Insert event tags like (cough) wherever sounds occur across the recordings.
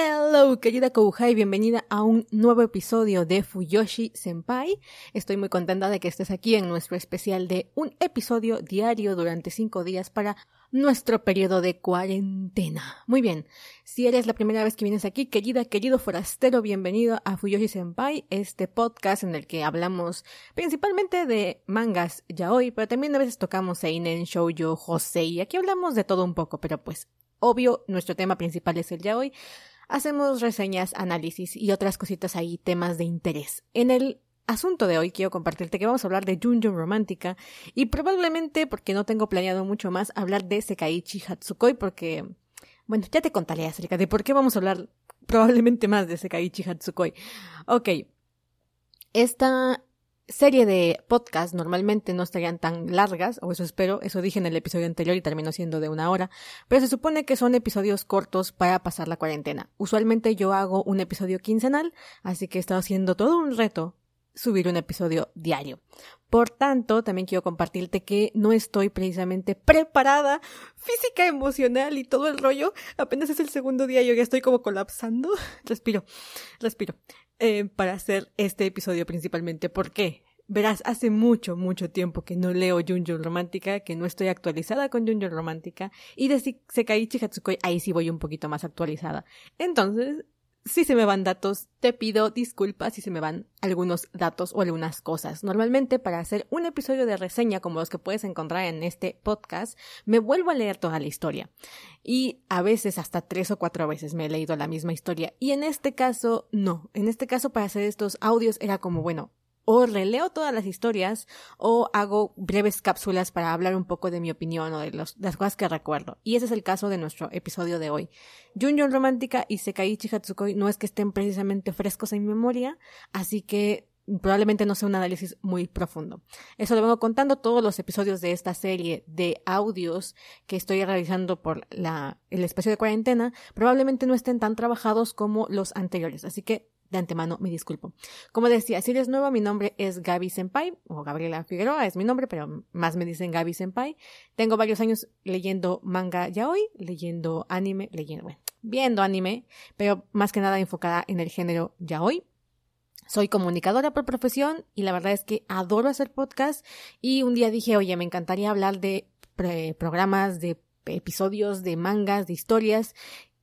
Hello, querida Kouhai, bienvenida a un nuevo episodio de Fuyoshi Senpai. Estoy muy contenta de que estés aquí en nuestro especial de un episodio diario durante cinco días para nuestro periodo de cuarentena. Muy bien, si eres la primera vez que vienes aquí, querida, querido forastero, bienvenido a Fuyoshi Senpai, este podcast en el que hablamos principalmente de mangas ya hoy, pero también a veces tocamos Seinen, Shoujo, Josei, aquí hablamos de todo un poco, pero pues obvio, nuestro tema principal es el ya hoy hacemos reseñas, análisis y otras cositas ahí, temas de interés. En el asunto de hoy quiero compartirte que vamos a hablar de Junjun Romántica y probablemente, porque no tengo planeado mucho más, hablar de Sekaiichi Hatsukoi porque, bueno, ya te contaré acerca de por qué vamos a hablar probablemente más de Sekaiichi Hatsukoi. Ok. Esta serie de podcast normalmente no estarían tan largas, o eso espero, eso dije en el episodio anterior y terminó siendo de una hora, pero se supone que son episodios cortos para pasar la cuarentena. Usualmente yo hago un episodio quincenal, así que he estado haciendo todo un reto subir un episodio diario. Por tanto, también quiero compartirte que no estoy precisamente preparada física, emocional y todo el rollo. Apenas es el segundo día, yo ya estoy como colapsando. (laughs) Respiro, respiro. Eh, para hacer este episodio principalmente. ¿Por qué? Verás, hace mucho, mucho tiempo que no leo Junjo Romántica, que no estoy actualizada con Junjo Romántica, y de Sekaiichi Hatsukoi ahí sí voy un poquito más actualizada. Entonces, si se me van datos, te pido disculpas si se me van algunos datos o algunas cosas. Normalmente para hacer un episodio de reseña como los que puedes encontrar en este podcast, me vuelvo a leer toda la historia. Y a veces hasta tres o cuatro veces me he leído la misma historia. Y en este caso, no. En este caso para hacer estos audios era como, bueno, o releo todas las historias o hago breves cápsulas para hablar un poco de mi opinión o de las cosas que recuerdo. Y ese es el caso de nuestro episodio de hoy. Junjun Romántica y Sekaiichi Hatsukoi no es que estén precisamente frescos en memoria, así que probablemente no sea un análisis muy profundo. Eso lo vengo contando todos los episodios de esta serie de audios que estoy realizando por el espacio de cuarentena, probablemente no estén tan trabajados como los anteriores. Así que de antemano me disculpo. Como decía, si eres nueva, mi nombre es Gaby Senpai, o Gabriela Figueroa es mi nombre, pero más me dicen Gaby Senpai. Tengo varios años leyendo manga ya hoy, leyendo anime, leyendo, bueno, viendo anime, pero más que nada enfocada en el género ya hoy. Soy comunicadora por profesión y la verdad es que adoro hacer podcast y un día dije, oye, me encantaría hablar de programas, de episodios, de mangas, de historias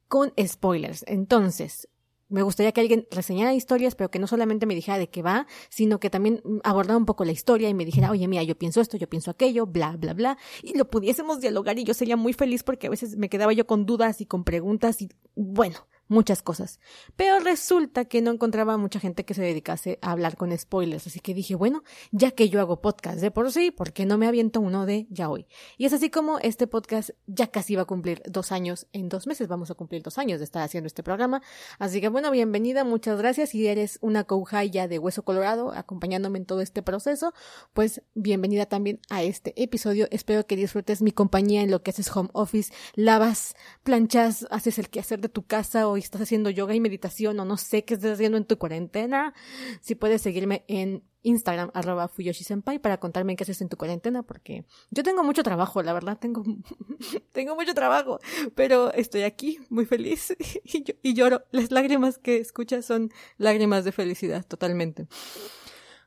con spoilers. Entonces, me gustaría que alguien reseñara historias, pero que no solamente me dijera de qué va, sino que también abordara un poco la historia y me dijera, oye, mira, yo pienso esto, yo pienso aquello, bla, bla, bla, y lo pudiésemos dialogar y yo sería muy feliz porque a veces me quedaba yo con dudas y con preguntas y bueno, muchas cosas. Pero resulta que no encontraba mucha gente que se dedicase a hablar con spoilers, así que dije, bueno, ya que yo hago podcast de por sí, ¿por qué no me aviento uno de ya hoy? Y es así como este podcast ya casi va a cumplir dos años, en dos meses. Vamos a cumplir dos años de estar haciendo este programa, así que bueno, bienvenida, muchas gracias, si eres una ya de hueso colorado acompañándome en todo este proceso, pues bienvenida también a este episodio, espero que disfrutes mi compañía en lo que haces home office, lavas, planchas, haces el quehacer de tu casa o estás haciendo yoga y meditación o no sé qué estás haciendo en tu cuarentena, si puedes seguirme en Instagram, arroba Fuyoshi Senpai, para contarme qué haces en tu cuarentena, porque yo tengo mucho trabajo, la verdad, tengo, (laughs) tengo mucho trabajo, pero estoy aquí muy feliz (laughs) y, y lloro. Las lágrimas que escuchas son lágrimas de felicidad, totalmente.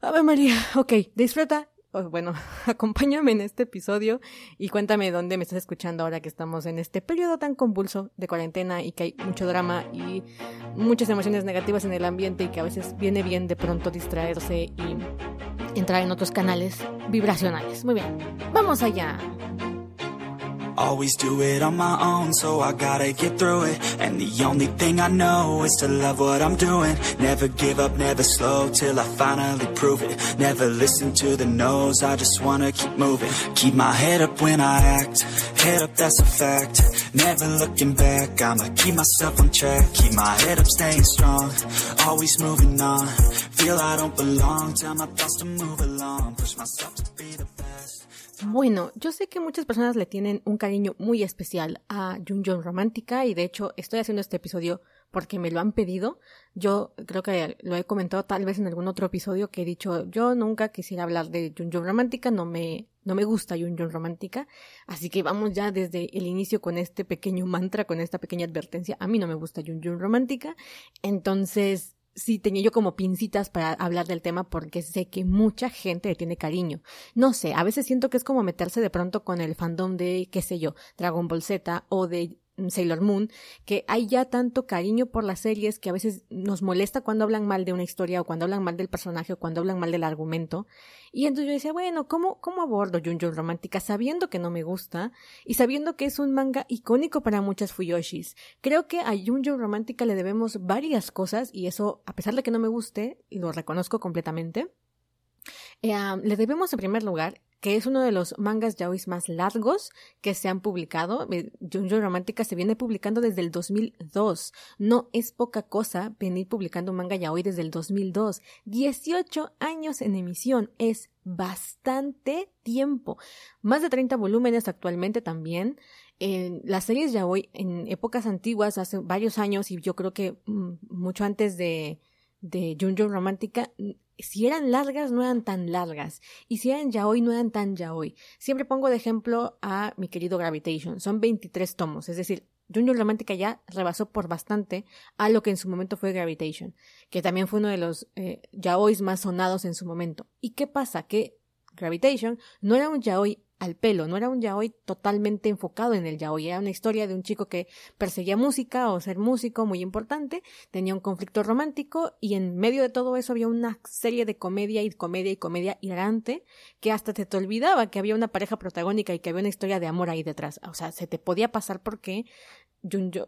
A María, ok, disfruta bueno, (laughs) acompáñame en este episodio y cuéntame dónde me estás escuchando ahora que estamos en este periodo tan convulso de cuarentena y que hay mucho drama y muchas emociones negativas en el ambiente y que a veces viene bien de pronto distraerse y entrar en otros canales vibracionales. Muy bien, vamos allá. Always do it on my own, so I gotta get through it. And the only thing I know is to love what I'm doing. Never give up, never slow till I finally prove it. Never listen to the no's, I just wanna keep moving. Keep my head up when I act, head up, that's a fact. Never looking back, I'ma keep myself on track. Keep my head up, staying strong, always moving on. Feel I don't belong, tell my thoughts to move along. Push myself to be the. Bueno, yo sé que muchas personas le tienen un cariño muy especial a Junjun Romántica y de hecho estoy haciendo este episodio porque me lo han pedido. Yo creo que lo he comentado tal vez en algún otro episodio que he dicho yo nunca quisiera hablar de Junjun Romántica, no me, no me gusta Junjun Romántica, así que vamos ya desde el inicio con este pequeño mantra, con esta pequeña advertencia. A mí no me gusta Junjun Romántica, entonces sí tenía yo como pincitas para hablar del tema porque sé que mucha gente le tiene cariño. No sé, a veces siento que es como meterse de pronto con el fandom de, qué sé yo, Dragon Ball Z o de Sailor Moon, que hay ya tanto cariño por las series que a veces nos molesta cuando hablan mal de una historia o cuando hablan mal del personaje o cuando hablan mal del argumento. Y entonces yo decía, bueno, ¿cómo, cómo abordo Junjun Romántica sabiendo que no me gusta y sabiendo que es un manga icónico para muchas Fuyoshis? Creo que a Junjun Romántica le debemos varias cosas y eso, a pesar de que no me guste, lo reconozco completamente. Eh, le debemos en primer lugar que es uno de los mangas yaois más largos que se han publicado. Eh, Junjo Romántica se viene publicando desde el 2002. No es poca cosa venir publicando un manga yaoi desde el 2002. 18 años en emisión es bastante tiempo. Más de 30 volúmenes actualmente también. En las series yaoi en épocas antiguas, hace varios años, y yo creo que mm, mucho antes de Junjo Romántica, si eran largas, no eran tan largas. Y si eran yaoi, no eran tan yaoi. Siempre pongo de ejemplo a mi querido Gravitation. Son 23 tomos. Es decir, Junior Romántica ya rebasó por bastante a lo que en su momento fue Gravitation. Que también fue uno de los eh, yaois más sonados en su momento. ¿Y qué pasa? Que Gravitation no era un yaoi al pelo, no era un yaoi totalmente enfocado en el yaoi, era una historia de un chico que perseguía música o ser músico muy importante, tenía un conflicto romántico y en medio de todo eso había una serie de comedia y comedia y comedia hilarante que hasta te, te olvidaba que había una pareja protagónica y que había una historia de amor ahí detrás, o sea, se te podía pasar porque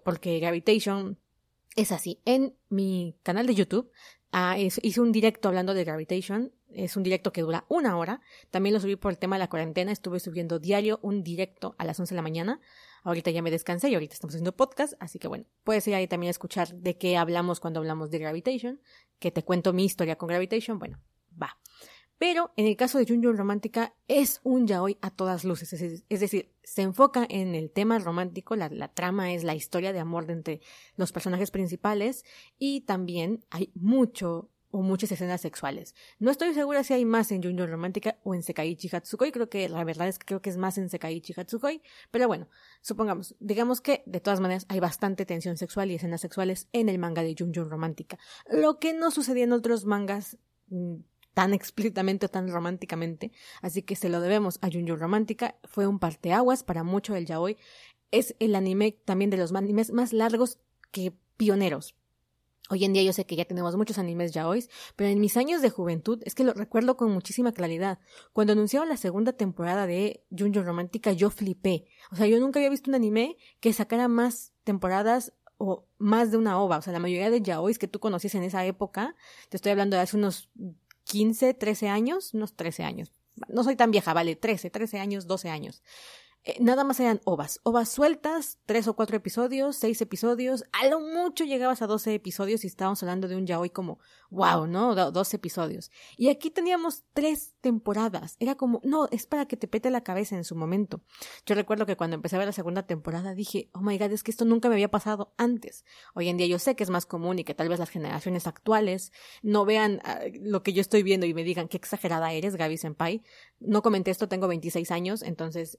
porque Gravitation es así. En mi canal de YouTube ah, hice un directo hablando de Gravitation es un directo que dura una hora. También lo subí por el tema de la cuarentena. Estuve subiendo diario un directo a las 11 de la mañana. Ahorita ya me descansé y ahorita estamos haciendo podcast. Así que bueno, puedes ir ahí también a escuchar de qué hablamos cuando hablamos de Gravitation. Que te cuento mi historia con Gravitation. Bueno, va. Pero en el caso de Junjun Romántica es un yaoi a todas luces. Es decir, se enfoca en el tema romántico. La, trama es la historia de amor de entre los personajes principales. Y también hay mucho o muchas escenas sexuales. No estoy segura si hay más en Junior Romántica o en Sekaiichi Hatsukoi, creo que la verdad es que creo que es más en Sekaiichi Hatsukoi, pero bueno, supongamos, digamos que de todas maneras hay bastante tensión sexual y escenas sexuales en el manga de Junior Romántica, lo que no sucedía en otros mangas mm, tan explícitamente o tan románticamente, así que se lo debemos a Junior Romántica, fue un parteaguas para mucho del yaoi, es el anime también de los animes más largos que pioneros, Hoy en día yo sé que ya tenemos muchos animes ya hoy, pero en mis años de juventud es que lo recuerdo con muchísima claridad. Cuando anunciaron la segunda temporada de Junjo Romántica yo flipé. O sea, yo nunca había visto un anime que sacara más temporadas o más de una ova. O sea, la mayoría de yaois que tú conocías en esa época, te estoy hablando de hace unos 15, 13 años, unos 13 años. No soy tan vieja, vale, 13, 13 años, 12 años. Eh, nada más eran ovas, ovas sueltas, tres o cuatro episodios, seis episodios, a lo mucho llegabas a doce episodios y estábamos hablando de un yaoi como, wow, ¿no? Dos episodios. Y aquí teníamos tres temporadas, era como, no, es para que te pete la cabeza en su momento. Yo recuerdo que cuando empecé a ver la segunda temporada dije, oh my god, es que esto nunca me había pasado antes. Hoy en día yo sé que es más común y que tal vez las generaciones actuales no vean ah, lo que yo estoy viendo y me digan qué exagerada eres, Gaby Senpai. No comenté esto, tengo 26 años, entonces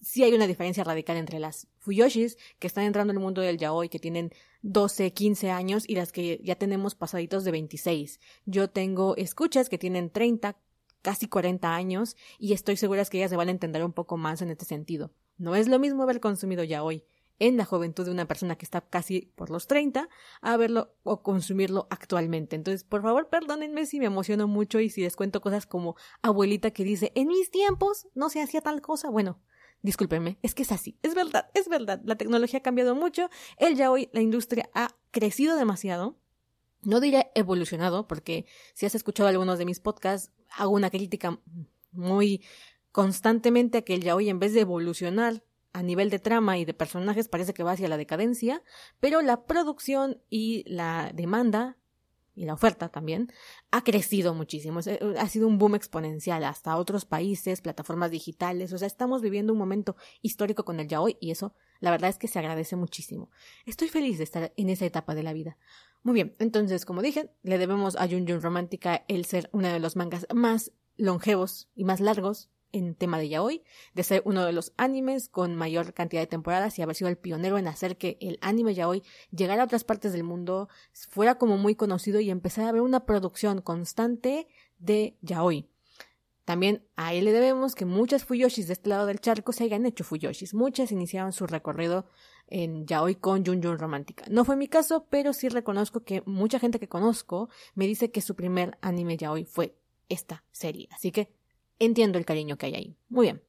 sí hay una diferencia radical entre las Fuyoshis que están entrando en el mundo del yaoi que tienen 12, 15 años y las que ya tenemos pasaditos de 26. Yo tengo escuchas que tienen 30, casi 40 años y estoy segura que ellas se van a entender un poco más en este sentido. No es lo mismo haber consumido yaoi en la juventud de una persona que está casi por los 30 a verlo o consumirlo actualmente. Entonces, por favor, perdónenme si me emociono mucho y si les cuento cosas como abuelita que dice, en mis tiempos no se hacía tal cosa. Bueno, Discúlpenme, es que es así. Es verdad, es verdad. La tecnología ha cambiado mucho. El ya hoy, la industria ha crecido demasiado. No diré evolucionado, porque si has escuchado algunos de mis podcasts, hago una crítica muy constantemente a que el yaoi en vez de evolucionar a nivel de trama y de personajes parece que va hacia la decadencia, pero la producción y la demanda y la oferta también ha crecido muchísimo. Eh, ha sido un boom exponencial hasta otros países, plataformas digitales. O sea, estamos viviendo un momento histórico con el yaoi y eso, la verdad es que se agradece muchísimo. Estoy feliz de estar en esa etapa de la vida. Muy bien, entonces, como dije, le debemos a Jun Jun Romántica el ser uno de los mangas más longevos y más largos en tema de yaoi, de ser uno de los animes con mayor cantidad de temporadas y haber sido el pionero en hacer que el anime yaoi llegara a otras partes del mundo, fuera como muy conocido y empezar a ver una producción constante de yaoi. También a él le debemos que muchas Fuyoshis de este lado del charco se hayan hecho Fuyoshis. Muchas iniciaron su recorrido en yaoi con Jun Jun Romántica. No fue mi caso, pero sí reconozco que mucha gente que conozco me dice que su primer anime yaoi fue esta serie. Así que entiendo el cariño que hay ahí. Muy bien.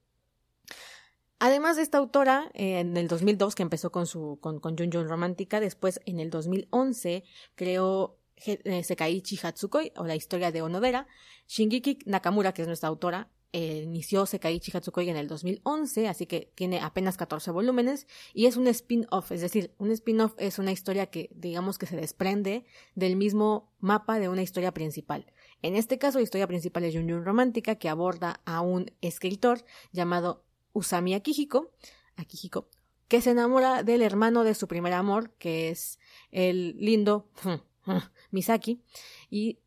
Además de esta autora, eh, en el 2002 que empezó con su con, Jun Jun Romántica, después en el 2011 creó eh, Sekaiichi Hatsukoi o la historia de Onodera. Shingeki Nakamura, que es nuestra autora, eh, inició Sekaiichi Hatsukoi en el 2011, así que tiene apenas 14 volúmenes y es un spin-off, es decir, un spin-off es una historia que digamos que se desprende del mismo mapa de una historia principal. En este caso, historia principal es Yun Romántica, que aborda a un escritor llamado Usami Akihiko, Akihiko, que se enamora del hermano de su primer amor, que es el lindo Misaki, y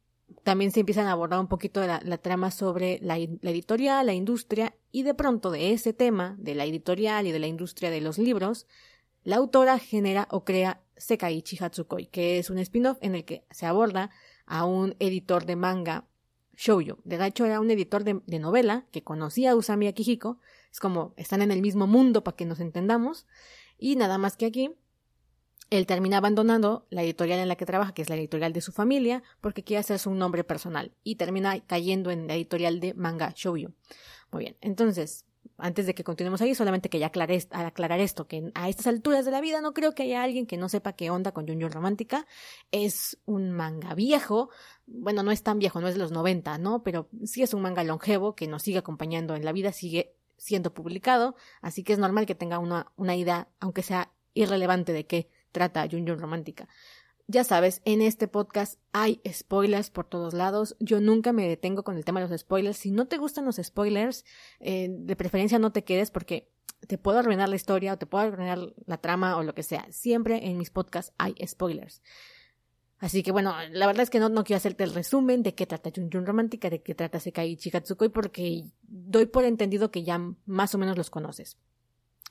también se empiezan a abordar un poquito de la, trama sobre la, editorial, la industria, y de pronto de ese tema, de la editorial y de la industria de los libros, la autora genera o crea Sekaiichi Hatsukoi, que es un spin-off en el que se aborda a un editor de manga shoujo. De hecho, era un editor de, novela que conocía a Usami Akihiko. Es como están en el mismo mundo para que nos entendamos. Y nada más que aquí, él termina abandonando la editorial en la que trabaja, que es la editorial de su familia, porque quiere hacerse un nombre personal. Y termina cayendo en la editorial de manga shoujo. Muy bien. Entonces, antes de que continuemos ahí, solamente que ya aclarar esto, que a estas alturas de la vida no creo que haya alguien que no sepa qué onda con Junior Romántica. Es un manga viejo, bueno, no es tan viejo, no es de los 90, ¿no? Pero sí es un manga longevo que nos sigue acompañando en la vida, sigue siendo publicado, así que es normal que tenga una, una idea, aunque sea irrelevante de qué trata Junior Romántica. Ya sabes, en este podcast hay spoilers por todos lados. Yo nunca me detengo con el tema de los spoilers. Si no te gustan los spoilers, eh, de preferencia no te quedes porque te puedo arruinar la historia o te puedo arruinar la trama o lo que sea. Siempre en mis podcasts hay spoilers. Así que bueno, la verdad es que no, no quiero hacerte el resumen de qué trata Jun Jun Romántica, de qué trata Sekai Chigatsukoi, porque doy por entendido que ya más o menos los conoces.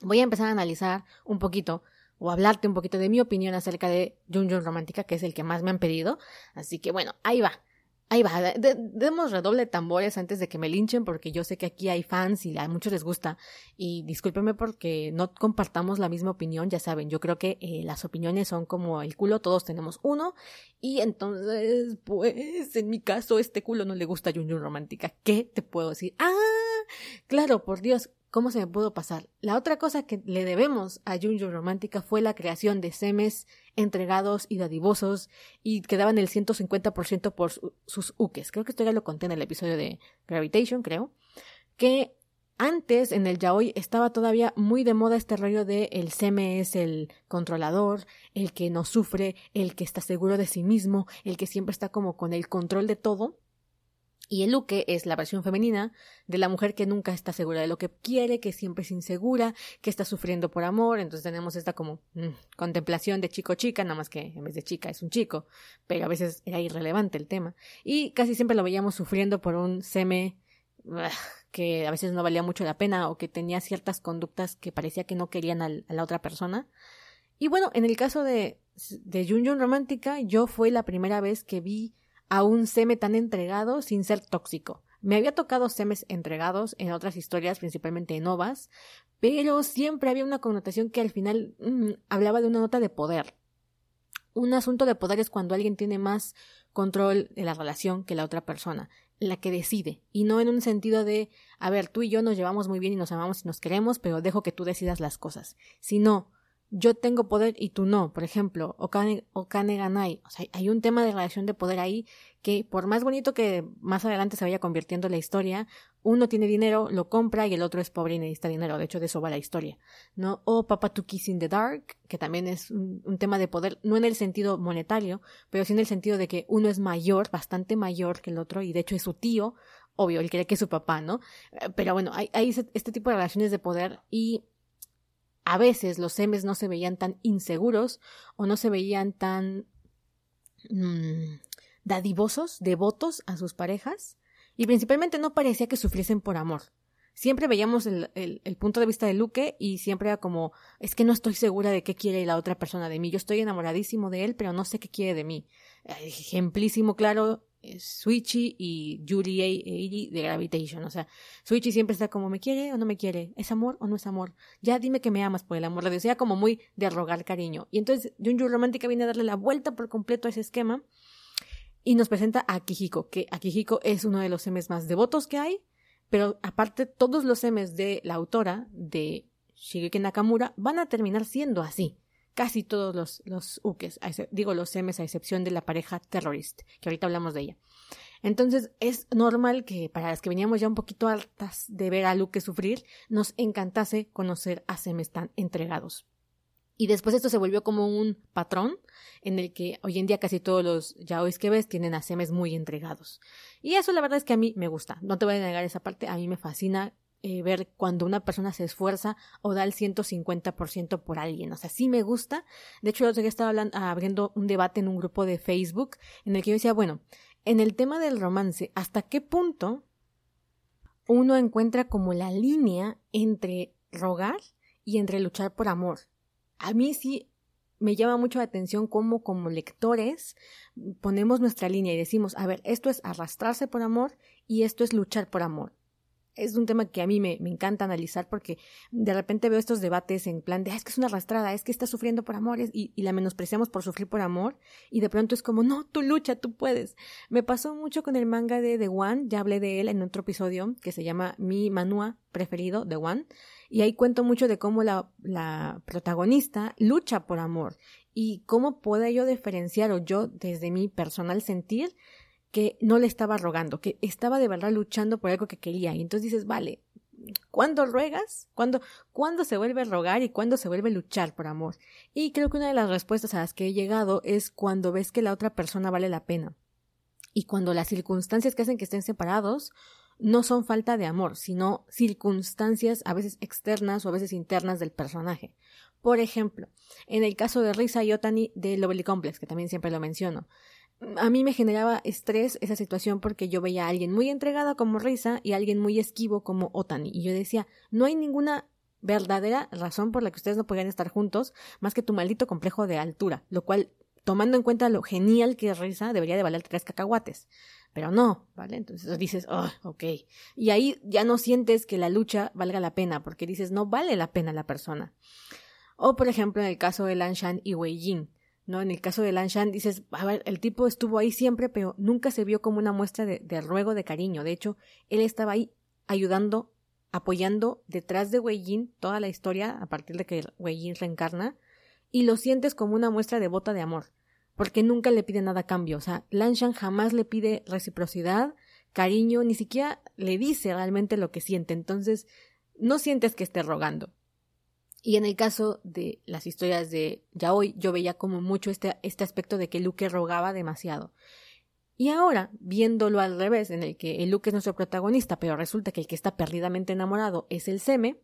Voy a empezar a analizar un poquito o hablarte un poquito de mi opinión acerca de Jun Jun Romántica, que es el que más me han pedido. Así que bueno, ahí va. Ahí va, demos redoble de tambores antes de que me linchen porque yo sé que aquí hay fans y a muchos les gusta y discúlpenme porque no compartamos la misma opinión, ya saben, yo creo que eh, las opiniones son como el culo, todos tenemos uno y entonces pues en mi caso este culo no le gusta a Jun Jun Romántica, ¿qué te puedo decir? Ah, claro, por Dios, ¿Cómo se me pudo pasar? La otra cosa que le debemos a Junjo Romántica fue la creación de semes entregados y dadivosos y que daban el 150% por sus uques. Creo que esto ya lo conté en el episodio de Gravitation, creo. Que antes en el yaoi estaba todavía muy de moda este rollo de el seme es el controlador, el que no sufre, el que está seguro de sí mismo, el que siempre está como con el control de todo. Y el Luque es la versión femenina de la mujer que nunca está segura de lo que quiere, que siempre es insegura, que está sufriendo por amor. Entonces tenemos esta como mm, contemplación de chico-chica, nada más que en vez de chica es un chico, pero a veces era irrelevante el tema. Y casi siempre lo veíamos sufriendo por un seme que a veces no valía mucho la pena o que tenía ciertas conductas que parecía que no querían a la otra persona. Y bueno, en el caso de, de Jun Jun Romántica, yo fue la primera vez que vi a un seme tan entregado sin ser tóxico. Me había tocado semes entregados en otras historias, principalmente en ovas, pero siempre había una connotación que al final mm, hablaba de una nota de poder. Un asunto de poder es cuando alguien tiene más control de la relación que la otra persona, la que decide y no en un sentido de, a ver, tú y yo nos llevamos muy bien y nos amamos y nos queremos, pero dejo que tú decidas las cosas, sino yo tengo poder y tú no. Por ejemplo, Okane, Okane Ganai. O sea, hay un tema de relación de poder ahí que, por más bonito que más adelante se vaya convirtiendo la historia, uno tiene dinero, lo compra y el otro es pobre y necesita dinero. De hecho, de eso va la historia. ¿No? O Papa to Kiss in the Dark, que también es un, tema de poder, no en el sentido monetario, pero sí en el sentido de que uno es mayor, bastante mayor que el otro, y de hecho es su tío. Obvio, él cree que es su papá, ¿no? Eh, pero bueno, hay este tipo de relaciones de poder y a veces los semes no se veían tan inseguros o no se veían tan mmm, dadivosos, devotos a sus parejas, y principalmente no parecía que sufriesen por amor. Siempre veíamos el, el, punto de vista de Luke y siempre era como, es que no estoy segura de qué quiere la otra persona de mí. Yo estoy enamoradísimo de él, pero no sé qué quiere de mí. Ejemplísimo, claro, Switchy y Julie Eiri de Gravitation. O sea, Switchy siempre está como, ¿me quiere o no me quiere? ¿Es amor o no es amor? Ya dime que me amas por el amor. Le decía como muy de rogar cariño. Y entonces Junju Romántica viene a darle la vuelta por completo a ese esquema y nos presenta a Akihiko, que Akihiko es uno de los M's más devotos que hay, pero aparte todos los M's de la autora de Shigeki Nakamura van a terminar siendo así casi todos los, los ukes, digo los M's a excepción de la pareja terrorista, que ahorita hablamos de ella. Entonces es normal que para las que veníamos ya un poquito hartas de ver a Luke sufrir, nos encantase conocer a Semes tan entregados. Y después esto se volvió como un patrón en el que hoy en día casi todos los yaois que ves tienen a semes muy entregados. Y eso la verdad es que a mí me gusta. No te voy a negar esa parte, a mí me fascina eh, ver cuando una persona se esfuerza o da el 150% por alguien. O sea, sí me gusta. De hecho, yo estaba hablando, abriendo un debate en un grupo de Facebook en el que yo decía, bueno, en el tema del romance, ¿hasta qué punto uno encuentra como la línea entre rogar y entre luchar por amor? A mí sí me llama mucho la atención cómo como lectores ponemos nuestra línea y decimos, a ver, esto es arrastrarse por amor y esto es luchar por amor es un tema que a mí me, me, encanta analizar porque de repente veo estos debates en plan de, ah, es que es una arrastrada, es que está sufriendo por amores y, la menospreciamos por sufrir por amor y de pronto es como, no, tú lucha, tú puedes. Me pasó mucho con el manga de The One, ya hablé de él en otro episodio que se llama Mi Manua preferido, The One, y ahí cuento mucho de cómo la, la protagonista lucha por amor y cómo puedo yo diferenciar o yo desde mi personal sentir que no le estaba rogando, que estaba de verdad luchando por algo que quería. Y entonces dices, vale, ¿cuándo ruegas? ¿Cuándo, ¿Cuándo se vuelve a rogar y cuándo se vuelve a luchar por amor? Y creo que una de las respuestas a las que he llegado es cuando ves que la otra persona vale la pena. Y cuando las circunstancias que hacen que estén separados no son falta de amor, sino circunstancias a veces externas o a veces internas del personaje. Por ejemplo, en el caso de Risa y Otani de Lovely Complex, que también siempre lo menciono, a mí me generaba estrés esa situación porque yo veía a alguien muy entregada como Risa y a alguien muy esquivo como Otani. Y yo decía, no hay ninguna verdadera razón por la que ustedes no podrían estar juntos más que tu maldito complejo de altura, lo cual, tomando en cuenta lo genial que es Risa, debería de valer tres cacahuates. Pero no, ¿vale? Entonces dices, oh, ok. Y ahí ya no sientes que la lucha valga la pena, porque dices, no vale la pena la persona. O, por ejemplo, en el caso de Lanshan y Wei Jin ¿no? En el caso de Lanshan dices, a ver, el tipo estuvo ahí siempre, pero nunca se vio como una muestra de, ruego, de cariño. De hecho, él estaba ahí ayudando, apoyando detrás de Wei toda la historia a partir de que Wei reencarna y lo sientes como una muestra devota de amor, porque nunca le pide nada a cambio. O sea, Lanshan jamás le pide reciprocidad, cariño, ni siquiera le dice realmente lo que siente. Entonces, no sientes que esté rogando. Y en el caso de las historias de Yaoi, yo veía como mucho este, este aspecto de que Luke rogaba demasiado. Y ahora, viéndolo al revés, en el que el Luke es nuestro protagonista, pero resulta que el que está perdidamente enamorado es el Seme,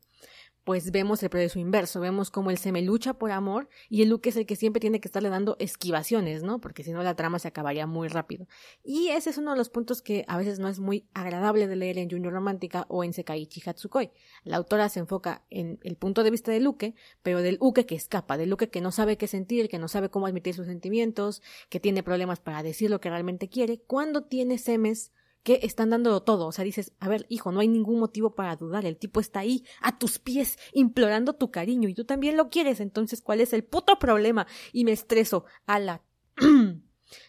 pues vemos el proceso inverso, vemos cómo el Seme lucha por amor y el Luke es el que siempre tiene que estarle dando esquivaciones, ¿no? Porque si no la trama se acabaría muy rápido. Y ese es uno de los puntos que a veces no es muy agradable de leer en Junior Romántica o en Sekaiichi Hatsukoi. La autora se enfoca en el punto de vista de Luke, pero del Luke que escapa, del Luke que no sabe qué sentir, que no sabe cómo admitir sus sentimientos, que tiene problemas para decir lo que realmente quiere, cuando tiene Semes que están dándolo todo. O sea, dices, a ver, hijo, no hay ningún motivo para dudar. El tipo está ahí, a tus pies, implorando tu cariño y tú también lo quieres. Entonces, ¿cuál es el puto problema? Y me estreso a la... (clears throat)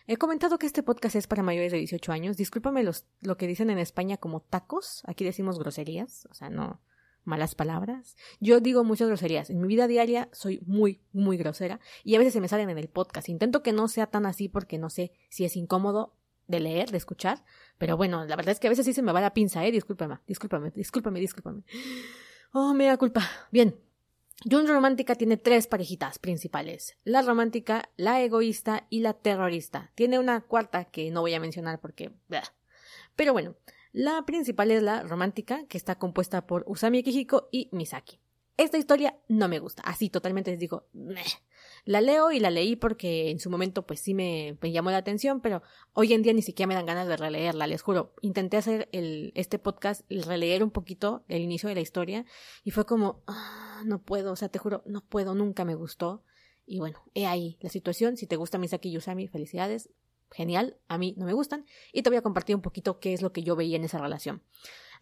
He comentado que este podcast es para mayores de 18 años. Discúlpame los, lo que dicen en España como tacos. Aquí decimos groserías, o sea, no malas palabras. Yo digo muchas groserías. En mi vida diaria soy muy, muy grosera y a veces se me salen en el podcast. Intento que no sea tan así porque no sé si es incómodo de leer, de escuchar. Pero bueno, la verdad es que a veces sí se me va la pinza, ¿eh? Discúlpame, discúlpame, discúlpame, discúlpame. Oh, me da culpa. Bien, June Romántica tiene tres parejitas principales, la romántica, la egoísta y la terrorista. Tiene una cuarta que no voy a mencionar porque... Pero bueno, la principal es la romántica, que está compuesta por Usami Akihiko y Misaki. Esta historia no me gusta, así totalmente les digo, la leo y la leí porque en su momento pues sí me, llamó la atención, pero hoy en día ni siquiera me dan ganas de releerla, les juro. Intenté hacer el, este podcast releer un poquito el inicio de la historia y fue como, ah, no puedo, o sea, te juro, no puedo, nunca me gustó. Y bueno, he ahí la situación, si te gusta Misaki y Usami, felicidades, genial, a mí no me gustan, y te voy a compartir un poquito qué es lo que yo veía en esa relación.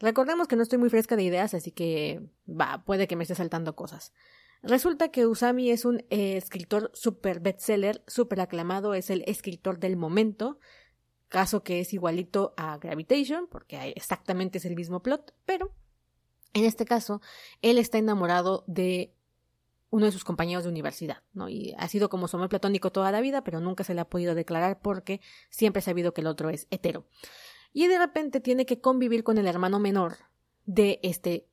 Recordemos que no estoy muy fresca de ideas, así que va, puede que me esté saltando cosas. Resulta que Usami es un escritor super bestseller, super aclamado, es el escritor del momento, caso que es igualito a Gravitation, porque exactamente es el mismo plot, pero en este caso él está enamorado de uno de sus compañeros de universidad, ¿no? Y ha sido como su amor platónico toda la vida, pero nunca se le ha podido declarar porque siempre ha sabido que el otro es hetero y de repente tiene que convivir con el hermano menor de este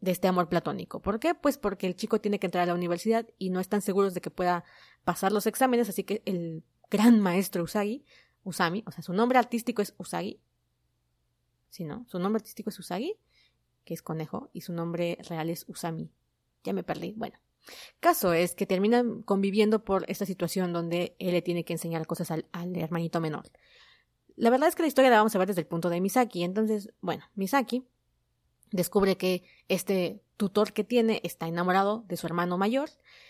de este amor platónico. ¿Por qué? Pues porque el chico tiene que entrar a la universidad y no están seguros de que pueda pasar los exámenes, así que el gran maestro Usagi, Usami, o sea, su nombre artístico es Usagi. ¿Sí, no? Su nombre artístico es Usagi, que es conejo, y su nombre real es Usami. Ya me perdí. Bueno. Caso es que terminan conviviendo por esta situación donde él le tiene que enseñar cosas al, al hermanito menor. La verdad es que la historia la vamos a ver desde el punto de Misaki. Entonces, bueno, Misaki descubre que este tutor que tiene está enamorado de su hermano mayor,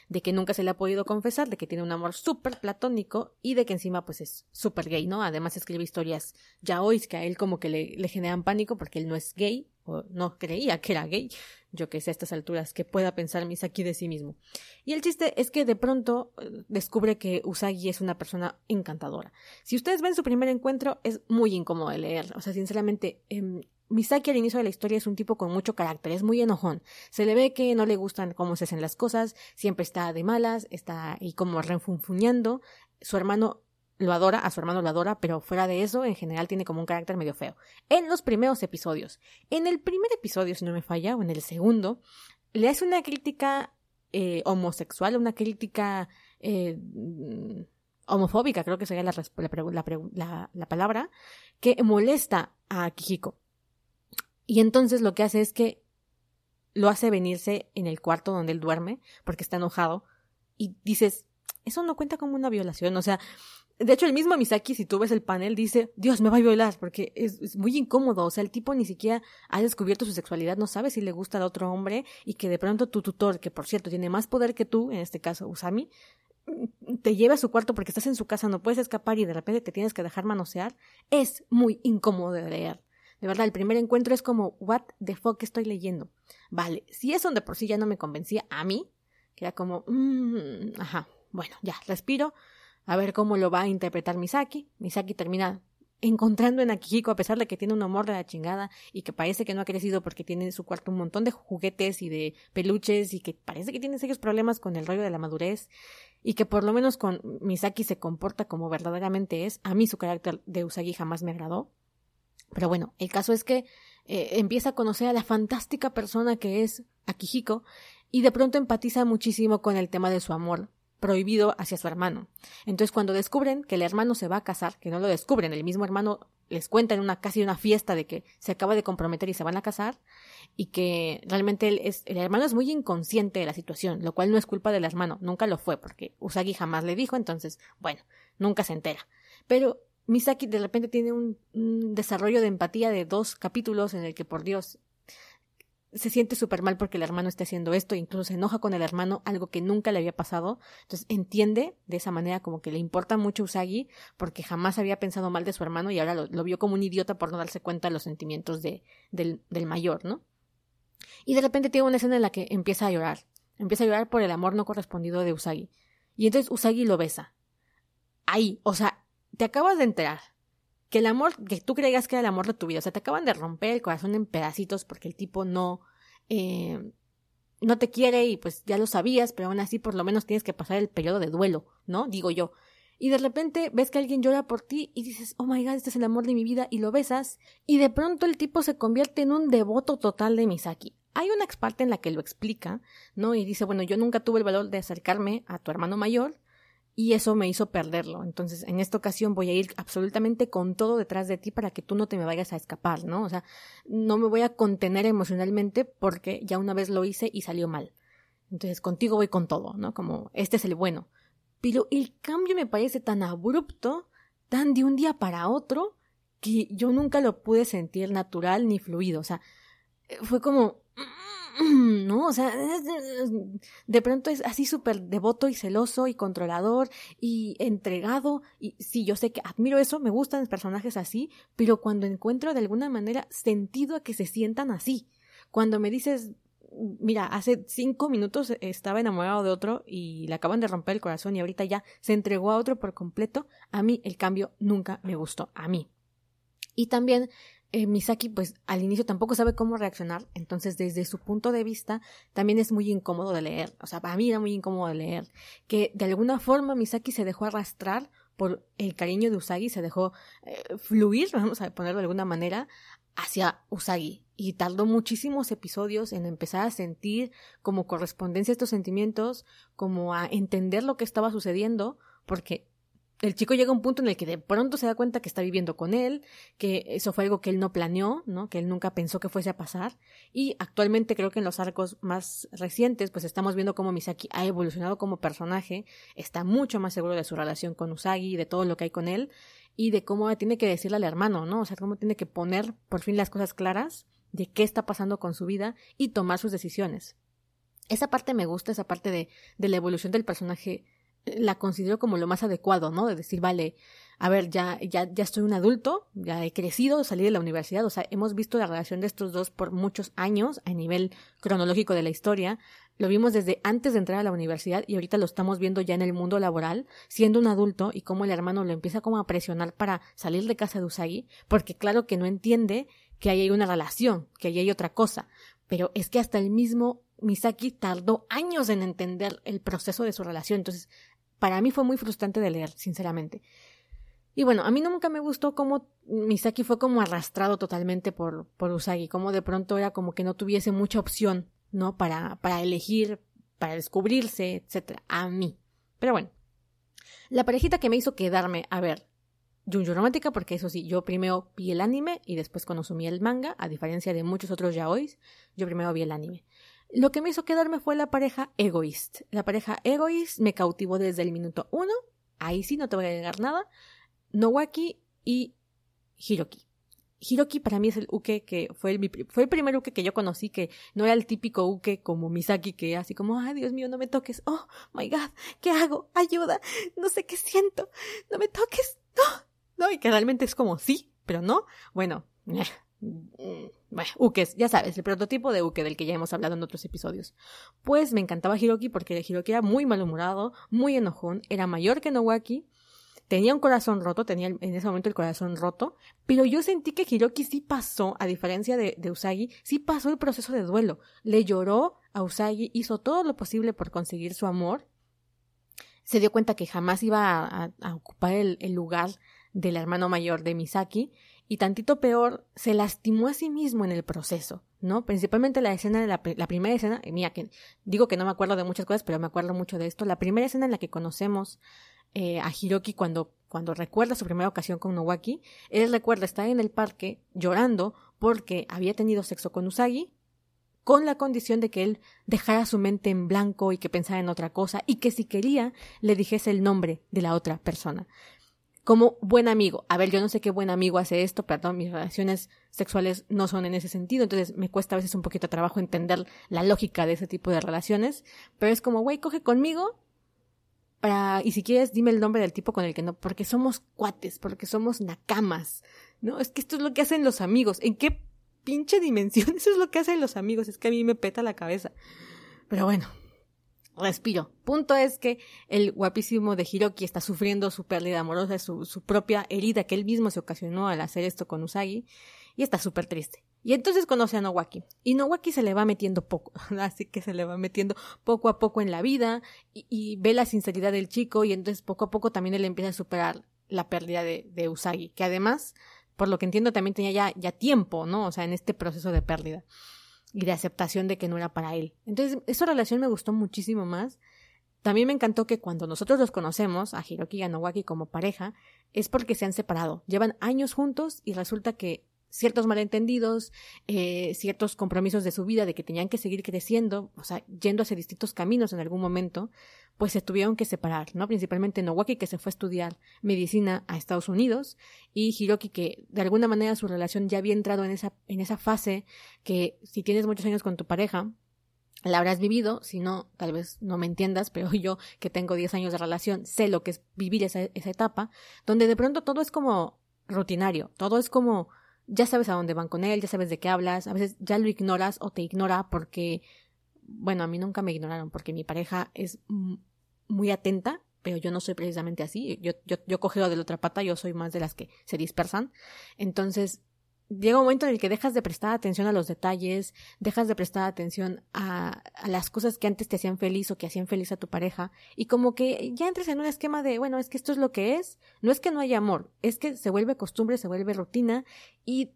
de que nunca se le ha podido confesar, de que tiene un amor súper platónico y de que encima pues es súper gay, ¿no? Además escribe historias ya hoy que a él como que le, generan pánico porque él no es gay o no creía que era gay yo que sé a estas alturas, que pueda pensar Misaki de sí mismo. Y el chiste es que de pronto eh, descubre que Usagi es una persona encantadora. Si ustedes ven su primer encuentro, es muy incómodo de leer. O sea, sinceramente, eh, Misaki al inicio de la historia es un tipo con mucho carácter, es muy enojón. Se le ve que no le gustan cómo se hacen las cosas, siempre está de malas, está y como refunfuñando. Su hermano lo adora, a su hermano lo adora, pero fuera de eso, en general tiene como un carácter medio feo. En los primeros episodios. En el primer episodio, si no me falla, o en el segundo, le hace una crítica eh, homosexual, una crítica eh, homofóbica, creo que sería la, la, la, palabra, que molesta a Kijiko. Y entonces lo que hace es que lo hace venirse en el cuarto donde él duerme, porque está enojado, y dices, eso no cuenta como una violación, o sea, de hecho, el mismo Misaki, si tú ves el panel, dice, Dios, me va a violar, porque es, muy incómodo. O sea, el tipo ni siquiera ha descubierto su sexualidad, no sabe si le gusta al otro hombre, y que de pronto tu tutor, que por cierto tiene más poder que tú, en este caso Usami, te lleva a su cuarto porque estás en su casa, no puedes escapar y de repente te tienes que dejar manosear, es muy incómodo de leer. De verdad, el primer encuentro es como, what the fuck estoy leyendo. Vale, si eso de por sí ya no me convencía a mí, que era como, mmm, ajá, bueno, ya, respiro, a ver cómo lo va a interpretar Misaki. Misaki termina encontrando en Akihiko, a pesar de que tiene un amor de la chingada y que parece que no ha crecido porque tiene en su cuarto un montón de juguetes y de peluches y que parece que tiene serios problemas con el rollo de la madurez y que por lo menos con Misaki se comporta como verdaderamente es. A mí su carácter de Usagi jamás me agradó. Pero bueno, el caso es que eh, empieza a conocer a la fantástica persona que es Akihiko y de pronto empatiza muchísimo con el tema de su amor prohibido hacia su hermano. Entonces, cuando descubren que el hermano se va a casar, que no lo descubren, el mismo hermano les cuenta en una casi una fiesta de que se acaba de comprometer y se van a casar, y que realmente él es, el hermano es muy inconsciente de la situación, lo cual no es culpa del hermano, nunca lo fue, porque Usagi jamás le dijo, entonces, bueno, nunca se entera. Pero Misaki de repente tiene un, desarrollo de empatía de dos capítulos en el que, por Dios, se siente súper mal porque el hermano está haciendo esto, incluso se enoja con el hermano, algo que nunca le había pasado. Entonces entiende de esa manera como que le importa mucho Usagi porque jamás había pensado mal de su hermano y ahora lo, vio como un idiota por no darse cuenta de los sentimientos de, del, del mayor, ¿no? Y de repente tiene una escena en la que empieza a llorar. Empieza a llorar por el amor no correspondido de Usagi. Y entonces Usagi lo besa. Ahí, o sea, te acabas de enterar que el amor, que tú creías que era el amor de tu vida, o sea, te acaban de romper el corazón en pedacitos porque el tipo no, eh, no te quiere y pues ya lo sabías, pero aún así por lo menos tienes que pasar el periodo de duelo, ¿no? Digo yo. Y de repente ves que alguien llora por ti y dices, oh my god, este es el amor de mi vida, y lo besas, y de pronto el tipo se convierte en un devoto total de Misaki. Hay una parte en la que lo explica, ¿no? Y dice, bueno, yo nunca tuve el valor de acercarme a tu hermano mayor, y eso me hizo perderlo. Entonces, en esta ocasión voy a ir absolutamente con todo detrás de ti para que tú no te me vayas a escapar, ¿no? O sea, no me voy a contener emocionalmente porque ya una vez lo hice y salió mal. Entonces, contigo voy con todo, ¿no? Como, este es el bueno. Pero el cambio me parece tan abrupto, tan de un día para otro, que yo nunca lo pude sentir natural ni fluido. O sea, fue como, (clears throat) ¿no? O sea, de pronto es así súper devoto y celoso y controlador y entregado. Y sí, yo sé que admiro eso, me gustan los personajes así, pero cuando encuentro de alguna manera sentido a que se sientan así. Cuando me dices, mira, hace cinco minutos estaba enamorado de otro y le acaban de romper el corazón y ahorita ya se entregó a otro por completo, a mí el cambio nunca me gustó, a mí. Y también eh, Misaki pues al inicio tampoco sabe cómo reaccionar, entonces desde su punto de vista también es muy incómodo de leer, o sea, para mí era muy incómodo de leer, que de alguna forma Misaki se dejó arrastrar por el cariño de Usagi, se dejó eh, fluir, vamos a ponerlo de alguna manera, hacia Usagi y tardó muchísimos episodios en empezar a sentir como correspondencia estos sentimientos, como a entender lo que estaba sucediendo, porque el chico llega a un punto en el que de pronto se da cuenta que está viviendo con él, que eso fue algo que él no planeó, ¿no? Que él nunca pensó que fuese a pasar. Y actualmente creo que en los arcos más recientes, pues estamos viendo cómo Misaki ha evolucionado como personaje, está mucho más seguro de su relación con Usagi, de todo lo que hay con él, y de cómo tiene que decirle al hermano, ¿no? O sea, cómo tiene que poner por fin las cosas claras de qué está pasando con su vida y tomar sus decisiones. Esa parte me gusta, esa parte de, de la evolución del personaje la considero como lo más adecuado, ¿no? De decir, vale, a ver, ya, ya, ya estoy un adulto, ya he crecido, salí de la universidad, o sea, hemos visto la relación de estos dos por muchos años a nivel cronológico de la historia, lo vimos desde antes de entrar a la universidad y ahorita lo estamos viendo ya en el mundo laboral, siendo un adulto y cómo el hermano lo empieza como a presionar para salir de casa de Usagi, porque claro que no entiende que ahí hay una relación, que ahí hay otra cosa, pero es que hasta el mismo Misaki tardó años en entender el proceso de su relación, entonces para mí fue muy frustrante de leer, sinceramente. Y bueno, a mí nunca me gustó cómo Misaki fue como arrastrado totalmente por, por Usagi, como de pronto era como que no tuviese mucha opción, ¿no? Para, para elegir, para descubrirse, etcétera, a mí. Pero bueno, la parejita que me hizo quedarme a ver Junjo Romántica, porque eso sí, yo primero vi el anime y después consumí el manga, a diferencia de muchos otros yaois, yo primero vi el anime. Lo que me hizo quedarme fue la pareja Egoist. La pareja Egoist me cautivó desde el minuto uno. Ahí sí no te voy a agregar nada. Nowaki y Hiroki. Hiroki para mí es el uke que fue el, fue el primer uke que yo conocí que no era el típico uke como Misaki que así como, ay Dios mío, no me toques, oh my god, ¿qué hago? Ayuda, no sé qué siento, no me toques, no, no, y que realmente es como sí, pero no, bueno, (laughs) bueno, Ukes, ya sabes, el prototipo de Uke del que ya hemos hablado en otros episodios. Pues me encantaba Hiroki porque Hiroki era muy malhumorado, muy enojón, era mayor que Nowaki, tenía un corazón roto, tenía en ese momento el corazón roto, pero yo sentí que Hiroki sí pasó, a diferencia de, Usagi, sí pasó el proceso de duelo. Le lloró a Usagi, hizo todo lo posible por conseguir su amor, se dio cuenta que jamás iba a, ocupar el, el lugar del hermano mayor de Misaki, y tantito peor, se lastimó a sí mismo en el proceso, ¿no? Principalmente la escena de la, primera escena, eh, mira, que digo que no me acuerdo de muchas cosas, pero me acuerdo mucho de esto, la primera escena en la que conocemos eh, a Hiroki cuando, cuando recuerda su primera ocasión con Nowaki, él recuerda estar en el parque llorando porque había tenido sexo con Usagi, con la condición de que él dejara su mente en blanco y que pensara en otra cosa y que si quería le dijese el nombre de la otra persona como buen amigo. A ver, yo no sé qué buen amigo hace esto, perdón, mis relaciones sexuales no son en ese sentido, entonces me cuesta a veces un poquito trabajo entender la lógica de ese tipo de relaciones, pero es como, güey, coge conmigo para, y si quieres, dime el nombre del tipo con el que no, porque somos cuates, porque somos nakamas, ¿no? Es que esto es lo que hacen los amigos. ¿En qué pinche dimensión? (laughs) Eso es lo que hacen los amigos, es que a mí me peta la cabeza. Pero bueno, respiro. Punto es que el guapísimo de Hiroki está sufriendo su pérdida amorosa, su, su propia herida que él mismo se ocasionó al hacer esto con Usagi, y está súper triste. Y entonces conoce a Nowaki. Y Nowaki se le va metiendo poco, (laughs) así que se le va metiendo poco a poco en la vida y, ve la sinceridad del chico y entonces poco a poco también él empieza a superar la pérdida de, de Usagi, que además, por lo que entiendo, también tenía ya, ya tiempo, ¿no? O sea, en este proceso de pérdida y de aceptación de que no era para él. Entonces, esa relación me gustó muchísimo más. También me encantó que cuando nosotros los conocemos, a Hiroki y a Nowaki como pareja, es porque se han separado. Llevan años juntos y resulta que ciertos malentendidos, eh, ciertos compromisos de su vida de que tenían que seguir creciendo, o sea, yendo hacia distintos caminos en algún momento, pues se tuvieron que separar, ¿no? Principalmente Nowaki que se fue a estudiar medicina a Estados Unidos y Hiroki que de alguna manera su relación ya había entrado en esa, en esa fase que si tienes muchos años con tu pareja, la habrás vivido, si no, tal vez no me entiendas, (laughs) pero yo que tengo 10 años de relación sé lo que es vivir esa, esa etapa, donde de pronto todo es como rutinario, todo es como ya sabes a dónde van con él, ya sabes de qué hablas, a veces ya lo ignoras o te ignora porque, bueno, a mí nunca me ignoraron porque mi pareja es muy atenta, pero yo no soy precisamente así, yo, yo, yo cogeo de la otra pata, yo soy más de las que se dispersan, entonces llega un momento en el que dejas de prestar atención a los detalles, dejas de prestar atención a, las cosas que antes te hacían feliz o que hacían feliz a tu pareja, y como que ya entres en un esquema de, bueno, es que esto es lo que es, no es que no haya amor, es que se vuelve costumbre, se vuelve rutina, y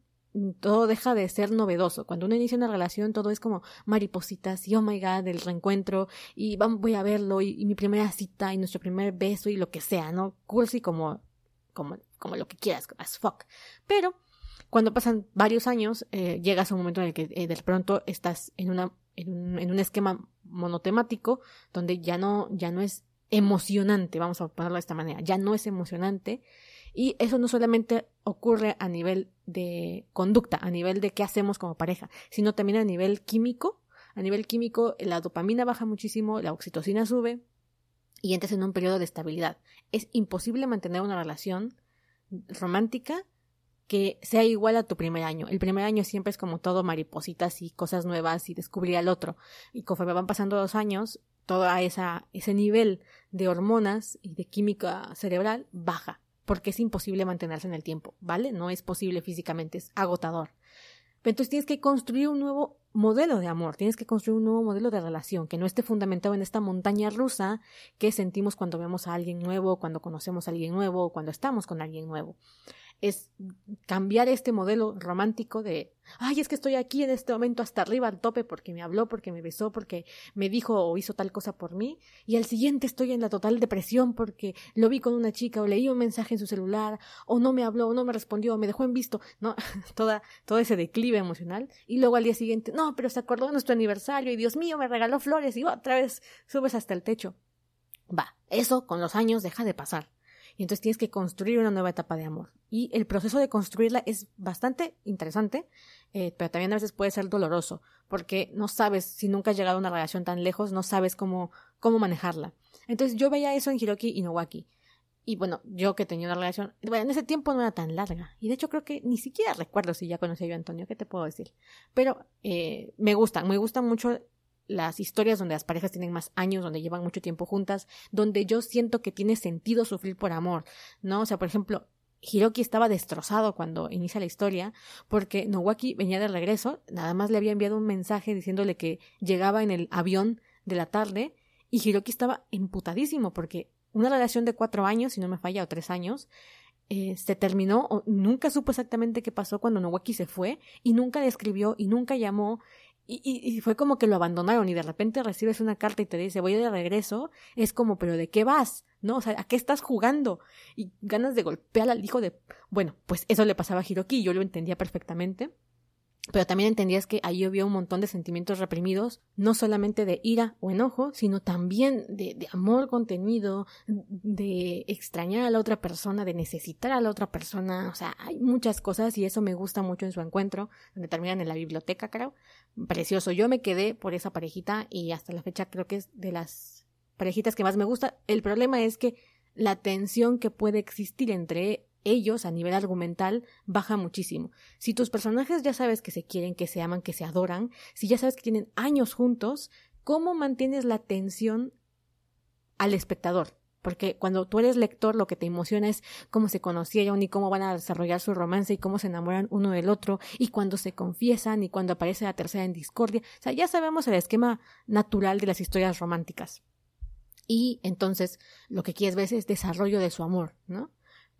todo deja de ser novedoso. Cuando uno inicia una relación, todo es como maripositas y oh my god, el reencuentro y vamos, voy a verlo y, y mi primera cita y nuestro primer beso y lo que sea, ¿no? Cursi como, como, como lo que quieras, as fuck. Pero cuando pasan varios años, eh, llegas a un momento en el que eh, de pronto estás en, una, en, un, en un esquema monotemático donde ya no, ya no es emocionante, vamos a ponerlo de esta manera, ya no es emocionante. Y eso no solamente ocurre a nivel de conducta, a nivel de qué hacemos como pareja, sino también a nivel químico. A nivel químico, la dopamina baja muchísimo, la oxitocina sube y entras en un periodo de estabilidad. Es imposible mantener una relación romántica que sea igual a tu primer año. El primer año siempre es como todo maripositas y cosas nuevas y descubrir al otro. Y conforme van pasando los años, todo esa, ese nivel de hormonas y de química cerebral baja, porque es imposible mantenerse en el tiempo, ¿vale? No es posible físicamente, es agotador. Entonces tienes que construir un nuevo modelo de amor, tienes que construir un nuevo modelo de relación que no esté fundamentado en esta montaña rusa que sentimos cuando vemos a alguien nuevo, cuando conocemos a alguien nuevo, cuando estamos con alguien nuevo es cambiar este modelo romántico de, ay, es que estoy aquí en este momento hasta arriba al tope porque me habló, porque me besó, porque me dijo o hizo tal cosa por mí, y al siguiente estoy en la total depresión porque lo vi con una chica o leí un mensaje en su celular, o no me habló, o no me respondió, o me dejó en visto, ¿no? (laughs) Toda, todo ese declive emocional, y luego al día siguiente, no, pero se acordó de nuestro aniversario, y Dios mío, me regaló flores, y otra vez subes hasta el techo. Va, eso con los años deja de pasar y entonces tienes que construir una nueva etapa de amor. Y el proceso de construirla es bastante interesante, eh, pero también a veces puede ser doloroso, porque no sabes, si nunca has llegado a una relación tan lejos, no sabes cómo, cómo manejarla. Entonces yo veía eso en Hiroki y Nowaki. Y bueno, yo que tenía una relación, bueno, en ese tiempo no era tan larga. Y de hecho creo que ni siquiera recuerdo si ya conocía yo a Antonio, ¿qué te puedo decir? Pero eh, me gustan, me gustan mucho las historias donde las parejas tienen más años, donde llevan mucho tiempo juntas, donde yo siento que tiene sentido sufrir por amor, ¿no? O sea, por ejemplo, Hiroki estaba destrozado cuando inicia la historia porque Nowaki venía de regreso, nada más le había enviado un mensaje diciéndole que llegaba en el avión de la tarde y Hiroki estaba emputadísimo porque una relación de cuatro años, si no me falla, o tres años, eh, se terminó, o nunca supo exactamente qué pasó cuando Nowaki se fue y nunca le escribió y nunca llamó y, y, fue como que lo abandonaron y de repente recibes una carta y te dice voy de regreso, es como, pero ¿de qué vas? ¿No? O sea, ¿a qué estás jugando? Y ganas de golpear al hijo de... Bueno, pues eso le pasaba a Hiroki, yo lo entendía perfectamente pero también entendías que ahí había un montón de sentimientos reprimidos, no solamente de ira o enojo, sino también de, de, amor contenido, de extrañar a la otra persona, de necesitar a la otra persona, o sea, hay muchas cosas y eso me gusta mucho en su encuentro, donde terminan en la biblioteca, creo. Precioso, yo me quedé por esa parejita y hasta la fecha creo que es de las parejitas que más me gusta. El problema es que la tensión que puede existir entre ellos a nivel argumental baja muchísimo. Si tus personajes ya sabes que se quieren, que se aman, que se adoran, si ya sabes que tienen años juntos, ¿cómo mantienes la tensión al espectador. Porque cuando tú eres lector, lo que te emociona es cómo se conocieron y cómo van a desarrollar su romance y cómo se enamoran uno del otro y cuando se confiesan y cuando aparece la tercera en discordia. O sea, ya sabemos el esquema natural de las historias románticas. Y entonces lo que quieres ver es desarrollo de su amor, ¿no?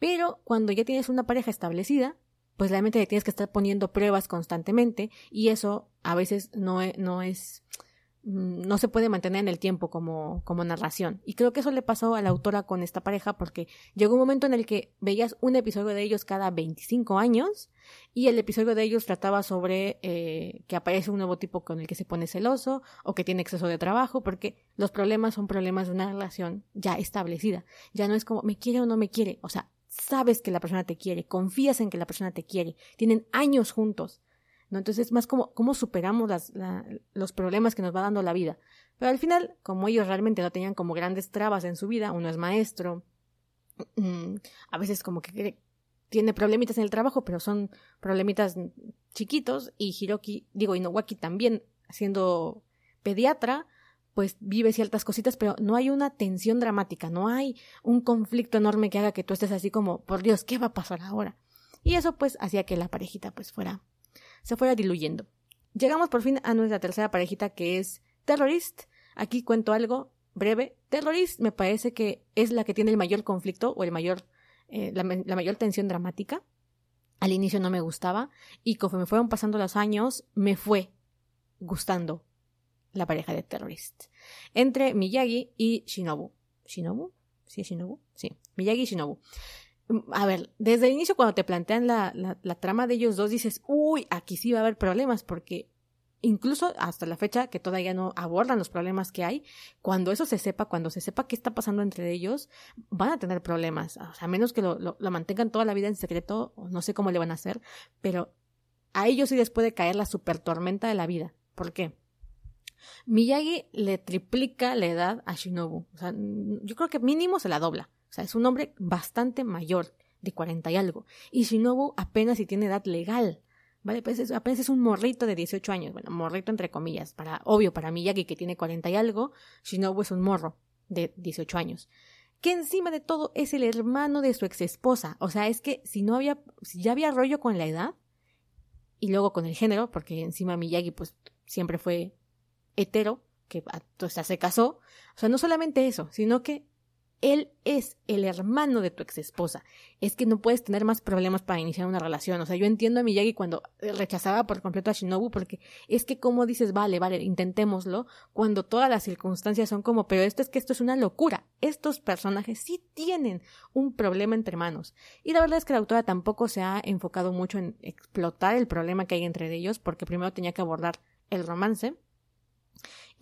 Pero cuando ya tienes una pareja establecida, pues realmente le tienes que estar poniendo pruebas constantemente y eso a veces no es, no es Mm, no se puede mantener en el tiempo como, como narración. Y creo que eso le pasó a la autora con esta pareja porque llegó un momento en el que veías un episodio de ellos cada 25 años y el episodio de ellos trataba sobre eh, que aparece un nuevo tipo con el que se pone celoso o que tiene exceso de trabajo porque los problemas son problemas de una relación ya establecida. Ya no es como me quiere o no me quiere. O sea, sabes que la persona te quiere, confías en que la persona te quiere, tienen años juntos ¿no? Entonces es más como cómo superamos las, los problemas que nos va dando la vida. Pero al final, como ellos realmente no tenían como grandes trabas en su vida, uno es maestro, mm, a veces como que tiene problemitas en el trabajo, pero son problemitas chiquitos, y Hiroki, digo, Inowaki también, siendo pediatra, pues vive ciertas cositas, pero no hay una tensión dramática, no hay un conflicto enorme que haga que tú estés así como, por Dios, ¿qué va a pasar ahora? Y eso pues hacía que la parejita pues fuera se fuera diluyendo. Llegamos por fin a nuestra tercera parejita que es Terrorist. Aquí cuento algo breve. Terrorist me parece que es la que tiene el mayor conflicto o el mayor, eh, la, mayor tensión dramática. Al inicio no me gustaba y conforme fueron pasando los años me fue gustando la pareja de Terrorist. Entre Miyagi y Shinobu. ¿Shinobu? ¿Sí Shinobu? Sí, Miyagi y Shinobu. A ver, desde el inicio cuando te plantean la, la, trama de ellos dos dices, uy, aquí sí va a haber problemas porque incluso hasta la fecha que todavía no abordan los problemas que hay, cuando eso se sepa, cuando se sepa qué está pasando entre ellos, van a tener problemas. A menos que lo, lo, mantengan toda la vida en secreto, no sé cómo le van a hacer, pero a ellos sí les puede caer la super tormenta de la vida. ¿Por qué? Miyagi le triplica la edad a Shinobu. O sea, yo creo que mínimo se la dobla. O sea, es un hombre bastante mayor, de cuarenta y algo. Y Shinobu apenas si tiene edad legal. ¿Vale? Pues apenas es un morrito de 18 años. Bueno, morrito entre comillas. Para, obvio, para Miyagi que tiene cuarenta y algo, Shinobu es un morro de 18 años. Que encima de todo es el hermano de su ex esposa. O sea, es que si no había, si ya había rollo con la edad, y luego con el género, porque encima Miyagi pues siempre fue hetero, que hasta se casó. O sea, no solamente eso, sino que él es el hermano de tu ex esposa. Es que no puedes tener más problemas para iniciar una relación. O sea, yo entiendo a Miyagi cuando rechazaba por completo a Shinobu porque es que como dices, vale, vale, intentémoslo, cuando todas las circunstancias son como, pero esto es que esto es una locura. Estos personajes sí tienen un problema entre manos. Y la verdad es que la autora tampoco se ha enfocado mucho en explotar el problema que hay entre ellos porque primero tenía que abordar el romance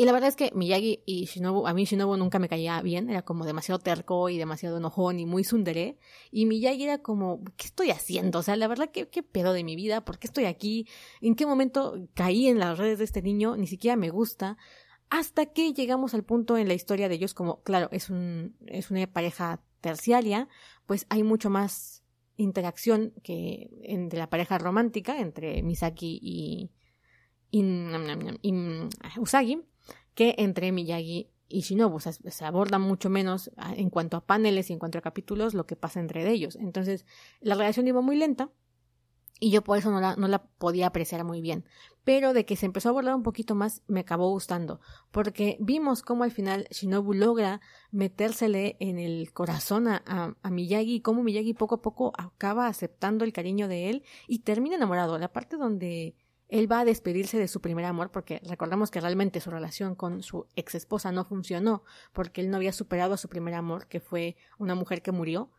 y la verdad es que Miyagi y Shinobu, a mí Shinobu nunca me caía bien, era como demasiado terco y demasiado enojón y muy sundere. Y Miyagi era como, ¿qué estoy haciendo? O sea, la verdad, ¿qué, qué pedo de mi vida? ¿Por qué estoy aquí? ¿En qué momento caí en las redes de este niño? Ni siquiera me gusta. Hasta que llegamos al punto en la historia de ellos como, claro, es un, es una pareja terciaria, pues hay mucho más interacción que entre la pareja romántica, entre Misaki y, y, Usagi que entre Miyagi y Shinobu. Se aborda mucho menos ah, en cuanto a paneles y en cuanto a capítulos lo que pasa entre ellos. Entonces, la relación iba muy lenta y yo por eso no la, no la podía apreciar muy bien. Pero de que se empezó a abordar un poquito más, me acabó gustando. Porque vimos cómo al final Shinobu logra metérsele en el corazón a Miyagi y cómo Miyagi poco a poco acaba aceptando el cariño de él y termina enamorado. La parte donde él va a despedirse de su primer amor porque recordamos que realmente su relación con su ex esposa no funcionó porque él no había superado a su primer amor, que fue una mujer que murió.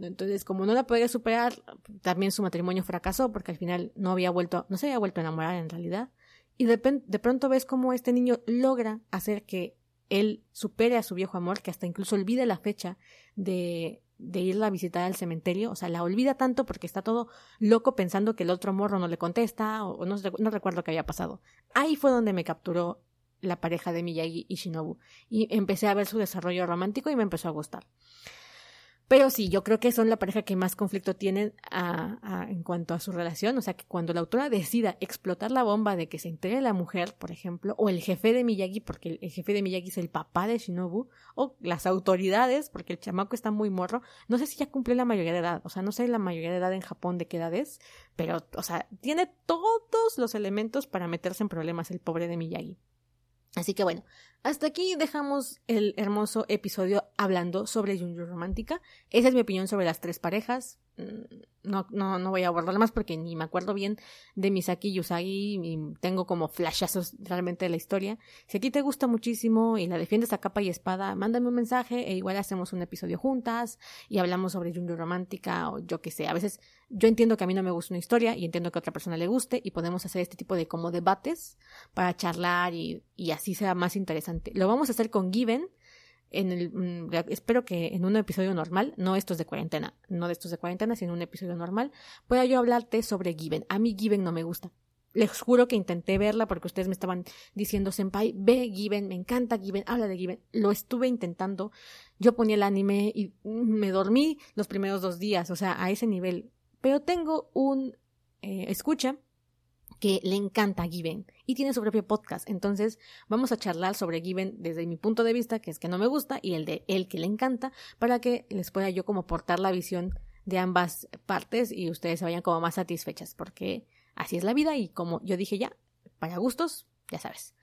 Entonces, como no la podía superar, también su matrimonio fracasó porque al final no había vuelto, no se había vuelto a enamorar en realidad. Y de, de pronto ves cómo este niño logra hacer que él supere a su viejo amor, que hasta incluso olvide la fecha de, de irla a visitar al cementerio, o sea, la olvida tanto porque está todo loco pensando que el otro morro no le contesta o, no, no recuerdo qué había pasado. Ahí fue donde me capturó la pareja de Miyagi y Shinobu y empecé a ver su desarrollo romántico y me empezó a gustar. Pero sí, yo creo que son la pareja que más conflicto tienen en cuanto a su relación. O sea, que cuando la autora decida explotar la bomba de que se entregue la mujer, por ejemplo, o el jefe de Miyagi, porque el, jefe de Miyagi es el papá de Shinobu, o las autoridades, porque el chamaco está muy morro. No sé si ya cumplió la mayoría de edad. O sea, no sé la mayoría de edad en Japón de qué edad es, pero, o sea, tiene todos los elementos para meterse en problemas el pobre de Miyagi. Así que bueno, hasta aquí dejamos el hermoso episodio hablando sobre Junju Romántica. Esa es mi opinión sobre las tres parejas. No, no, no voy a abordar más porque ni me acuerdo bien de Misaki y Usagi y tengo como flashazos realmente de la historia. Si a ti te gusta muchísimo y la defiendes a capa y espada, mándame un mensaje e igual hacemos un episodio juntas y hablamos sobre Junju Romántica o yo que sé. A veces yo entiendo que a mí no me gusta una historia y entiendo que a otra persona le guste y podemos hacer este tipo de como debates para charlar y, y así sea más interesante. Lo vamos a hacer con Given en el, mm, espero que en un episodio normal, no estos de cuarentena, no de estos de cuarentena, sino un episodio normal, pueda yo hablarte sobre Given. A mí Given no me gusta. Les juro que intenté verla porque ustedes me estaban diciendo, Senpai, ve Given, me encanta Given, habla de Given. Lo estuve intentando. Yo ponía el anime y me dormí los primeros dos días, o sea, a ese nivel. Pero tengo un eh, escucha que le encanta Given y tiene su propio podcast. Entonces, vamos a charlar sobre Given desde mi punto de vista, que es que no me gusta, y el de él que le encanta, para que les pueda yo como portar la visión de ambas partes y ustedes se vayan como más satisfechas, porque así es la vida y como yo dije ya, para gustos, ya sabes.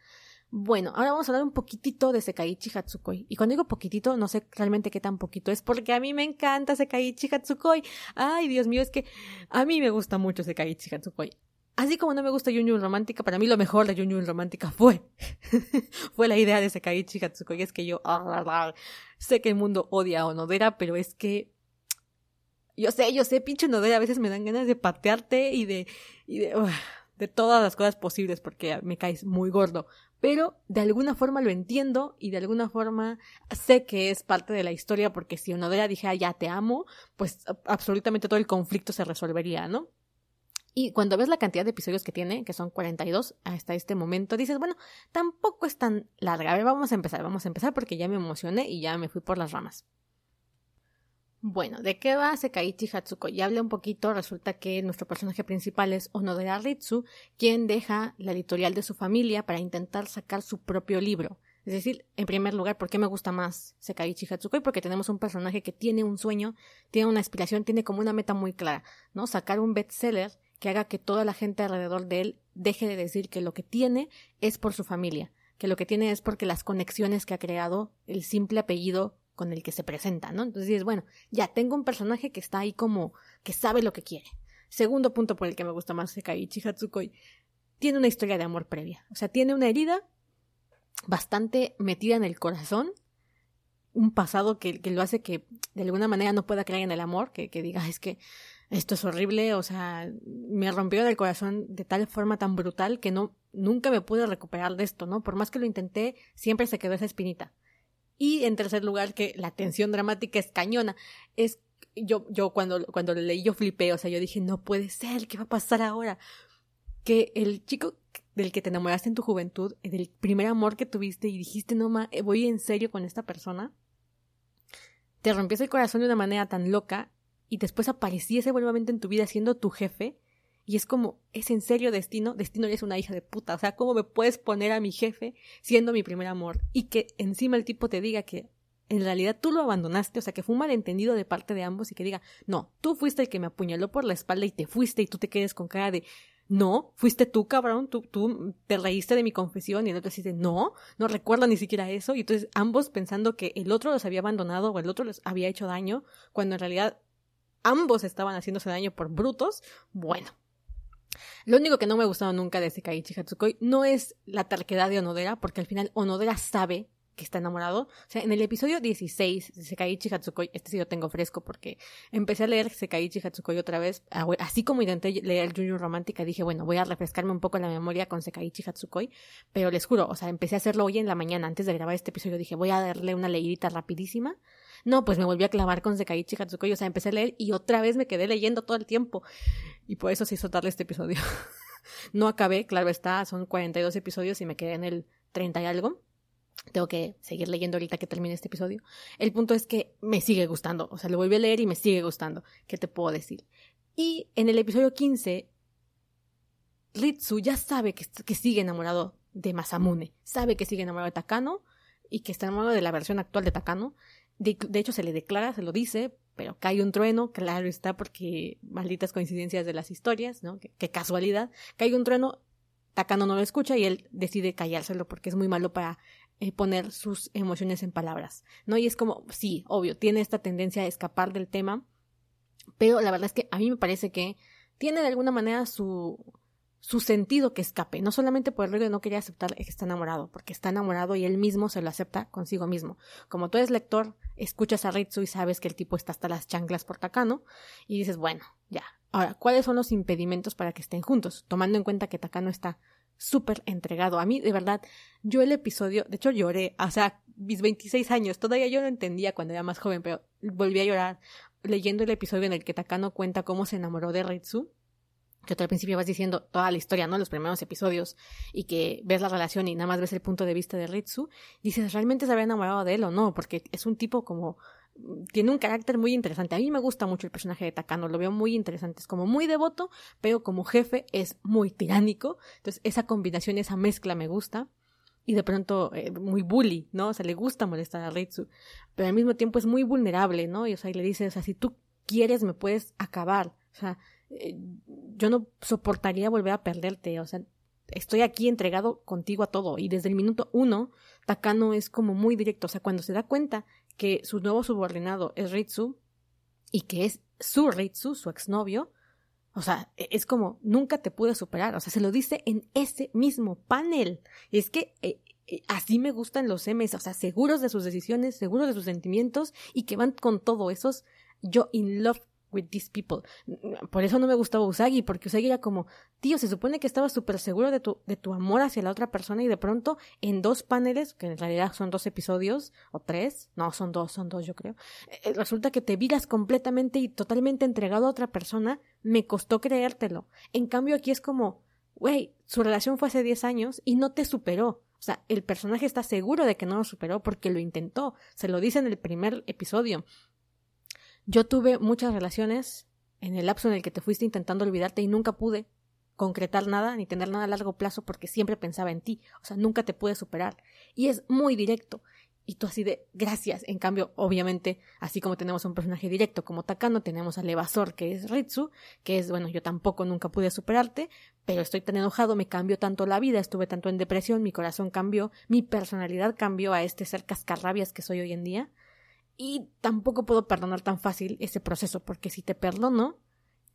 Bueno, ahora vamos a hablar un poquitito de Sekaiichi Hatsukoi. Y cuando digo poquitito, no sé realmente qué tan poquito es, porque a mí me encanta Sekaiichi Hatsukoi. Ay, Dios mío, es que a mí me gusta mucho Sekaiichi Hatsukoi. Así como no me gusta Yunyun Romántica, para mí lo mejor de Yunyun Romántica fue, (laughs) fue la idea de Sekaiichi Hatsukoi. Es que yo, ah, sé que el mundo odia a Onodera, pero es que, yo sé, yo sé, pinche Onodera, a veces me dan ganas de patearte y de, y de, de todas las cosas posibles porque me caes muy gordo. Pero de alguna forma lo entiendo y de alguna forma sé que es parte de la historia porque si Onodera dijera ya te amo, pues absolutamente todo el conflicto se resolvería, ¿no? Y cuando ves la cantidad de episodios que tiene, que son 42 hasta este momento, dices, bueno, tampoco es tan larga. A ver, vamos a empezar, vamos a empezar porque ya me emocioné y ya me fui por las ramas. Bueno, ¿de qué va Sekaiichi Hatsuko? Ya hablé un poquito, resulta que nuestro personaje principal es Onodera Ritsu, quien deja la editorial de su familia para intentar sacar su propio libro. Es decir, en primer lugar, ¿por qué me gusta más Sekaiichi Hatsukoi? Porque tenemos un personaje que tiene un sueño, tiene una aspiración, tiene como una meta muy clara, ¿no? Sacar un bestseller que haga que toda la gente alrededor de él deje de decir que lo que tiene es por su familia, que lo que tiene es porque las conexiones que ha creado, el simple apellido con el que se presenta, ¿no? Entonces dices, bueno, ya tengo un personaje que está ahí como que sabe lo que quiere. Segundo punto por el que me gusta más Sekaiichi Hatsukoi, tiene una historia de amor previa, o sea, tiene una herida bastante metida en el corazón, un pasado que, que lo hace que de alguna manera no pueda creer en el amor, que, que diga, es que esto es horrible, o sea, me rompió del corazón de tal forma tan brutal que no, nunca me pude recuperar de esto, ¿no? Por más que lo intenté, siempre se quedó esa espinita. Y en tercer lugar, que la tensión dramática es cañona. Es, yo, yo cuando, cuando lo leí yo flipé, o sea, yo dije, no puede ser, ¿qué va a pasar ahora? Que el chico del que te enamoraste en tu juventud, del primer amor que tuviste y dijiste, no, ma, voy en serio con esta persona, te rompió el corazón de una manera tan loca y después apareciese nuevamente en tu vida siendo tu jefe, y es como, ¿es en serio destino? Destino es una hija de puta. O sea, ¿cómo me puedes poner a mi jefe siendo mi primer amor? Y que encima el tipo te diga que en realidad tú lo abandonaste, o sea, que fue un malentendido de parte de ambos y que diga, no, tú fuiste el que me apuñaló por la espalda y te fuiste y tú te quedes con cara de, no, fuiste tú, cabrón, tú, tú te reíste de mi confesión y el otro dice, no, no recuerdo ni siquiera eso. Y entonces ambos pensando que el otro los había abandonado o el otro les había hecho daño, cuando en realidad ambos estaban haciéndose daño por brutos, bueno. Lo único que no me ha gustado nunca de Sekaiichi Hatsukoi no es la terquedad de Onodera, porque al final Onodera sabe que está enamorado. O sea, en el episodio 16 de Sekaiichi Hatsukoi, este sí lo tengo fresco porque empecé a leer Sekaiichi Hatsukoi otra vez, así como intenté leer Junju Romántica, dije, bueno, voy a refrescarme un poco la memoria con Sekaiichi Hatsukoi, pero les juro, o sea, empecé a hacerlo hoy en la mañana, antes de grabar este episodio, dije, voy a darle una leidita rapidísima no, pues me volví a clavar con Sekaiichi Hatsukoi, o sea, empecé a leer y otra vez me quedé leyendo todo el tiempo. Y por eso se hizo tarde este episodio. (laughs) no acabé, claro está, son 42 episodios y me quedé en el 30 y algo. Tengo que seguir leyendo ahorita que termine este episodio. El punto es que me sigue gustando. O sea, lo volví a leer y me sigue gustando. ¿Qué te puedo decir? Y en el episodio 15, Ritsu ya sabe que sigue enamorado de Masamune. Sabe que sigue enamorado de Takano y que está enamorado de la versión actual de Takano. De, hecho, se le declara, se lo dice, pero cae un trueno, claro está, porque malditas coincidencias de las historias, ¿no? Qué, casualidad. Cae un trueno, Takano no lo escucha y él decide callárselo porque es muy malo para eh, poner sus emociones en palabras, ¿no? Y es como, sí, obvio, tiene esta tendencia a escapar del tema, pero la verdad es que a mí me parece que tiene de alguna manera su, su sentido que escape, no solamente por el de no quería aceptar que está enamorado, porque está enamorado y él mismo se lo acepta consigo mismo. Como tú eres lector, escuchas a Ritsu y sabes que el tipo está hasta las chanclas por Takano, y dices, bueno, ya. Ahora, ¿cuáles son los impedimentos para que estén juntos? Tomando en cuenta que Takano está súper entregado. A mí, de verdad, yo el episodio, de hecho lloré, o sea, mis 26 años, todavía yo no entendía cuando era más joven, pero volví a llorar leyendo el episodio en el que Takano cuenta cómo se enamoró de Ritsu que tú al principio vas diciendo toda la historia, ¿no? Los primeros episodios y que ves la relación y nada más ves el punto de vista de Ritsu, dices, ¿realmente se había enamorado de él o no? Porque es un tipo como tiene un carácter muy interesante. A mí me gusta mucho el personaje de Takano, lo veo muy interesante. Es como muy devoto, pero como jefe es muy tiránico. Entonces, esa combinación, esa mezcla me gusta. Y de pronto, eh, muy bully, ¿no? O sea, le gusta molestar a Ritsu. Pero al mismo tiempo es muy vulnerable, ¿no? Y o sea, y le dice, o sea, si tú quieres, me puedes acabar. O sea, eh, yo no soportaría volver a perderte, o sea, estoy aquí entregado contigo a todo. Y desde el minuto uno, Takano es como muy directo, o sea, cuando se da cuenta que su nuevo subordinado es Ritsu y que es su Ritsu, su exnovio, o sea, e, es como nunca te pude superar, o sea, se lo dice en ese mismo panel. Y es que eh, eh, así me gustan los M's, o sea, seguros de sus decisiones, seguros de sus sentimientos y que van con todo esos yo in love with these people. Por eso no me gustaba Usagi, porque Usagi era como, tío, se supone que estabas súper seguro de tu, de tu amor hacia la otra persona y de pronto en dos paneles, que en realidad son dos episodios, o tres, no, son dos, son dos yo creo, eh, resulta que te viras completamente y totalmente entregado a otra persona, me costó creértelo. En cambio aquí es como, güey, su relación fue hace diez años y no te superó. O sea, el personaje está seguro de que no lo superó porque lo intentó. Se lo dice en el primer episodio. Yo tuve muchas relaciones en el lapso en el que te fuiste intentando olvidarte y nunca pude concretar nada ni tener nada a largo plazo porque siempre pensaba en ti, o sea, nunca te pude superar. Y es muy directo. Y tú así de gracias. En cambio, obviamente, así como tenemos un personaje directo como Takano, tenemos al evasor que es Ritsu, que es, bueno, yo tampoco nunca pude superarte, pero estoy tan enojado, me cambió tanto la vida, estuve tanto en depresión, mi corazón cambió, mi personalidad cambió a este ser cascarrabias que soy hoy en día, y tampoco puedo perdonar tan fácil ese proceso, porque si te perdono,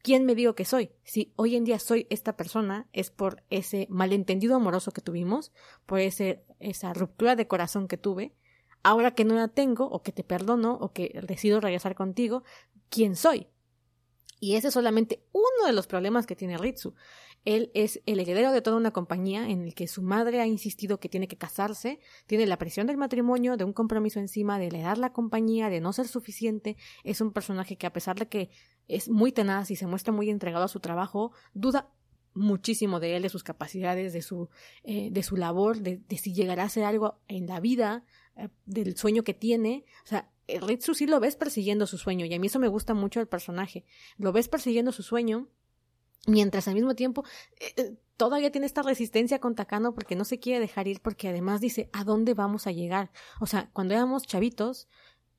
¿quién me digo que soy? Si hoy en día soy esta persona, es por ese malentendido amoroso que tuvimos, por ese, esa ruptura de corazón que tuve. Ahora que no la tengo, o que te perdono, o que decido regresar contigo, ¿quién soy? Y ese es solamente uno de los problemas que tiene Ritsu. Él es el heredero de toda una compañía en el que su madre ha insistido que tiene que casarse, tiene la presión del matrimonio, de un compromiso encima, de heredar la compañía, de no ser suficiente. Es un personaje que a pesar de que es muy tenaz y se muestra muy entregado a su trabajo, duda muchísimo de él, de sus capacidades, de su, eh, de su labor, de, si llegará a hacer algo en la vida, eh, del sueño que tiene. O sea, Ritsu sí lo ves persiguiendo su sueño y a mí eso me gusta mucho del personaje. Lo ves persiguiendo su sueño Mientras al mismo tiempo eh, eh, todavía tiene esta resistencia con Takano porque no se quiere dejar ir porque además dice ¿a dónde vamos a llegar? O sea, cuando éramos chavitos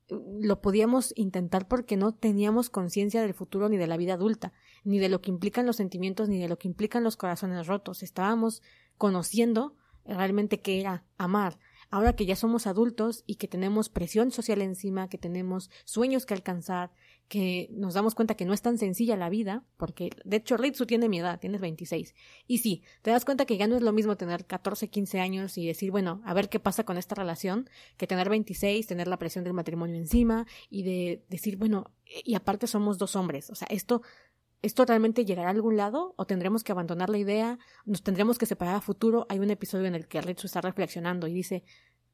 mm, lo podíamos intentar porque no teníamos conciencia del futuro ni de la vida adulta, ni de lo que implican los sentimientos, ni de lo que implican los corazones rotos. Estábamos conociendo realmente qué era amar, ahora que ya somos adultos y que tenemos presión social encima, que tenemos sueños que alcanzar, que nos damos cuenta que no es tan sencilla la vida, porque de hecho Ritsu tiene mi edad, tienes 26. Y sí, te das cuenta que ya no es lo mismo tener 14, 15 años y decir, bueno, a ver qué pasa con esta relación, que tener 26, tener la presión del matrimonio encima y de decir, bueno, y aparte somos dos hombres, o sea, esto ¿Esto realmente llegará a algún lado o tendremos que abandonar la idea? ¿Nos tendremos que separar a futuro? Hay un episodio en el que Ritsu está reflexionando y dice,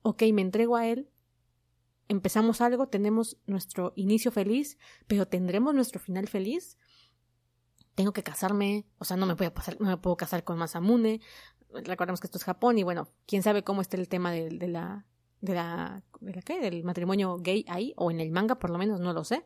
ok, me entrego a él, empezamos algo, tenemos nuestro inicio feliz, pero ¿tendremos nuestro final feliz? Tengo que casarme, o sea, no me, puedo pasar, no me puedo casar con Masamune, recordemos que esto es Japón y bueno, quién sabe cómo está el tema de, la de la, de la ¿qué? del matrimonio gay ahí, o en el manga por lo menos, no lo sé.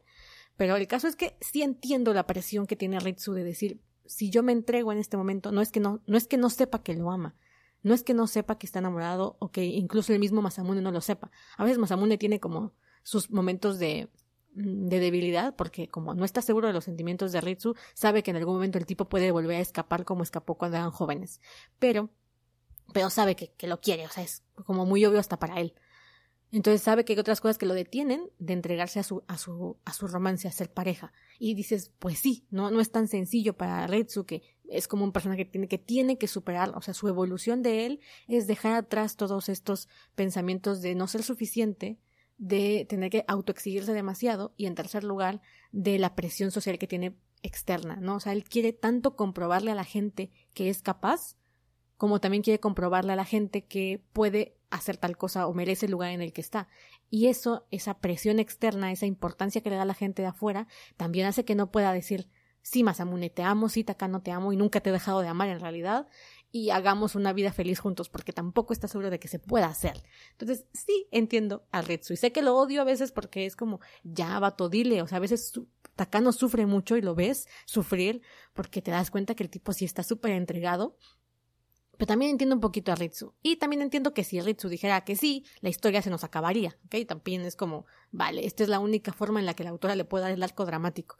Pero el caso es que sí entiendo la presión que tiene Ritsu de decir, si yo me entrego en este momento, no es que no, no es que no sepa que lo ama, no es que no sepa que está enamorado o que incluso el mismo Masamune no lo sepa. A veces Masamune tiene como sus momentos de, mm, de debilidad porque como no está seguro de los sentimientos de Ritsu, sabe que en algún momento el tipo puede volver a escapar como escapó cuando eran jóvenes. Pero, pero sabe que, que lo quiere, o sea, es como muy obvio hasta para él. Entonces sabe que hay otras cosas que lo detienen de entregarse a su, a su, a su romance, a ser pareja. Y dices, pues sí, no, no es tan sencillo para Retsu que es como un personaje que tiene, que tiene que superar, o sea, su evolución de él es dejar atrás todos estos pensamientos de no ser suficiente, de tener que autoexigirse demasiado y en tercer lugar de la presión social que tiene externa, ¿no? O sea, él quiere tanto comprobarle a la gente que es capaz, como también quiere comprobarle a la gente que puede hacer tal cosa o merece el lugar en el que está. Y eso, esa presión externa, esa importancia que le da la gente de afuera, también hace que no pueda decir, sí, Masamune, te amo, sí, no te amo y nunca te he dejado de amar en realidad, y hagamos una vida feliz juntos, porque tampoco está seguro de que se pueda hacer. Entonces, sí, entiendo a Retsu, y sé que lo odio a veces porque es como, ya, vato, dile, o sea, a veces Takano sufre mucho y lo ves sufrir porque te das cuenta que el tipo sí está súper entregado pero también entiendo un poquito a Ritsu. Y también entiendo que si Ritsu dijera que sí, la historia se nos acabaría. ¿Ok? También es como, vale, esta es la única forma en la que la autora le puede dar el arco dramático.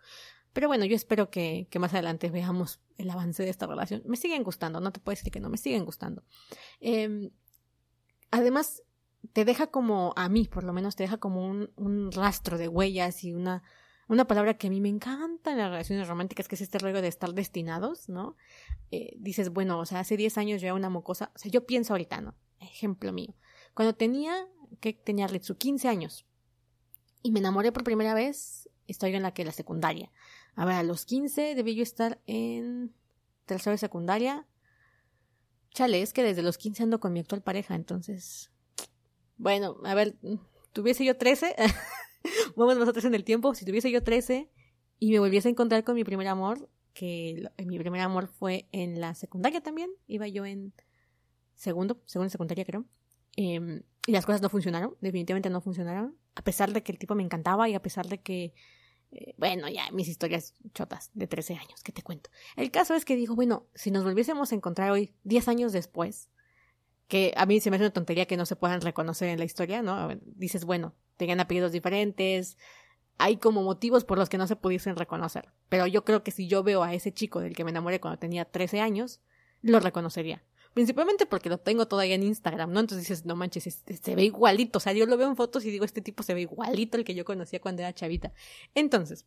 Pero bueno, yo espero que, que más adelante veamos el avance de esta relación. Me siguen gustando, no te puedo decir que no, me siguen gustando. Eh, además, te deja como, a mí por lo menos, te deja como un, un rastro de huellas y una una palabra que a mí me encanta en las relaciones románticas, que es este rollo de estar destinados, ¿no? Eh, dices, bueno, o sea, hace 10 años yo era una mocosa, o sea, yo pienso ahorita, ¿no? Ejemplo mío. Cuando tenía, que tenía Ritsu, 15 años, y me enamoré por primera vez, estoy en la que la secundaria. A ver, a los 15 debí yo estar en tercera de secundaria. Chale, es que desde los 15 ando con mi actual pareja, entonces. Bueno, a ver, tuviese yo 13. (laughs) (laughs) Vamos nosotros en el tiempo. Si tuviese yo 13 y me volviese a encontrar con mi primer amor, que mi primer amor fue en la secundaria también, iba yo en segundo, segundo secundaria creo, em, y las cosas no funcionaron, definitivamente no funcionaron, a pesar de que el tipo me encantaba y a pesar de que, eh, bueno, ya mis historias chotas de 13 años, ¿qué te cuento? El caso es que digo, bueno, si nos volviésemos a encontrar hoy, 10 años después, que a mí se me hace una tontería que no se puedan reconocer en la historia, ¿no? Dices, bueno, tenían apellidos diferentes, hay como motivos por los que no se pudiesen reconocer. Pero yo creo que si yo veo a ese chico del que me enamoré cuando tenía 13 años, lo reconocería. Principalmente porque lo tengo todavía en Instagram, ¿no? Entonces dices, no manches, se ve igualito. O sea, yo lo veo en fotos y digo, este tipo se ve igualito al que yo conocía cuando era chavita. Entonces,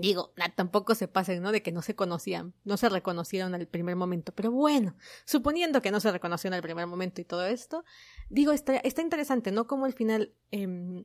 Digo, tampoco se pasen, ¿no? De que no se conocían, no se reconocieron al primer momento. Pero bueno, suponiendo que no se reconocieron al primer momento y todo esto, digo, está, está interesante, ¿no? Como al final eh,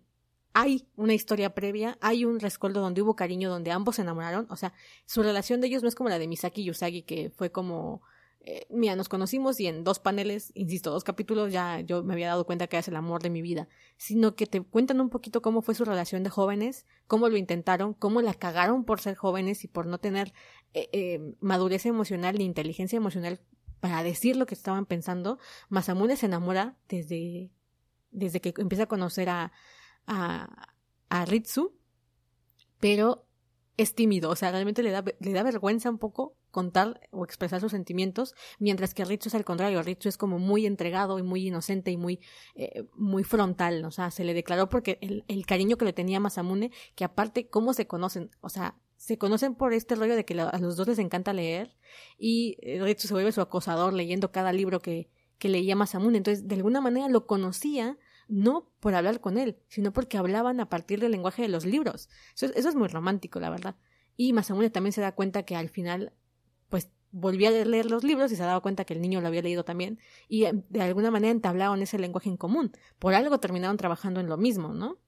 hay una historia previa, hay un rescoldo donde hubo cariño, donde ambos se enamoraron. O sea, su relación de ellos no es como la de Misaki y Usagi, que fue como eh, mira, nos conocimos y en dos paneles, insisto, dos capítulos ya yo me había dado cuenta que es el amor de mi vida, sino que te cuentan un poquito cómo fue su relación de jóvenes, cómo lo intentaron, cómo la cagaron por ser jóvenes y por no tener eh, eh, madurez emocional ni inteligencia emocional para decir lo que estaban pensando. Masamune se enamora desde, desde que empieza a conocer a, a, a Ritsu, pero es tímido, o sea, realmente le da, le da vergüenza un poco contar o expresar sus sentimientos, mientras que Ritsu es al contrario, Ritsu es como muy entregado y muy inocente y muy, eh, muy frontal, o sea, se le declaró porque el, el, cariño que le tenía Masamune, que aparte, ¿cómo se conocen? O sea, se conocen por este rollo de que a los dos les encanta leer y eh, Ritsu se vuelve su acosador leyendo cada libro que, que leía Masamune, entonces de alguna manera lo conocía no por hablar con él, sino porque hablaban a partir del lenguaje de los libros. Eso, es muy romántico, la verdad. Y Masamune también se da cuenta que al final pues volvía a leer los libros y se daba cuenta que el niño lo había leído también y eh, de alguna manera entablaron ese lenguaje en común. Por algo terminaron trabajando en lo mismo, ¿no?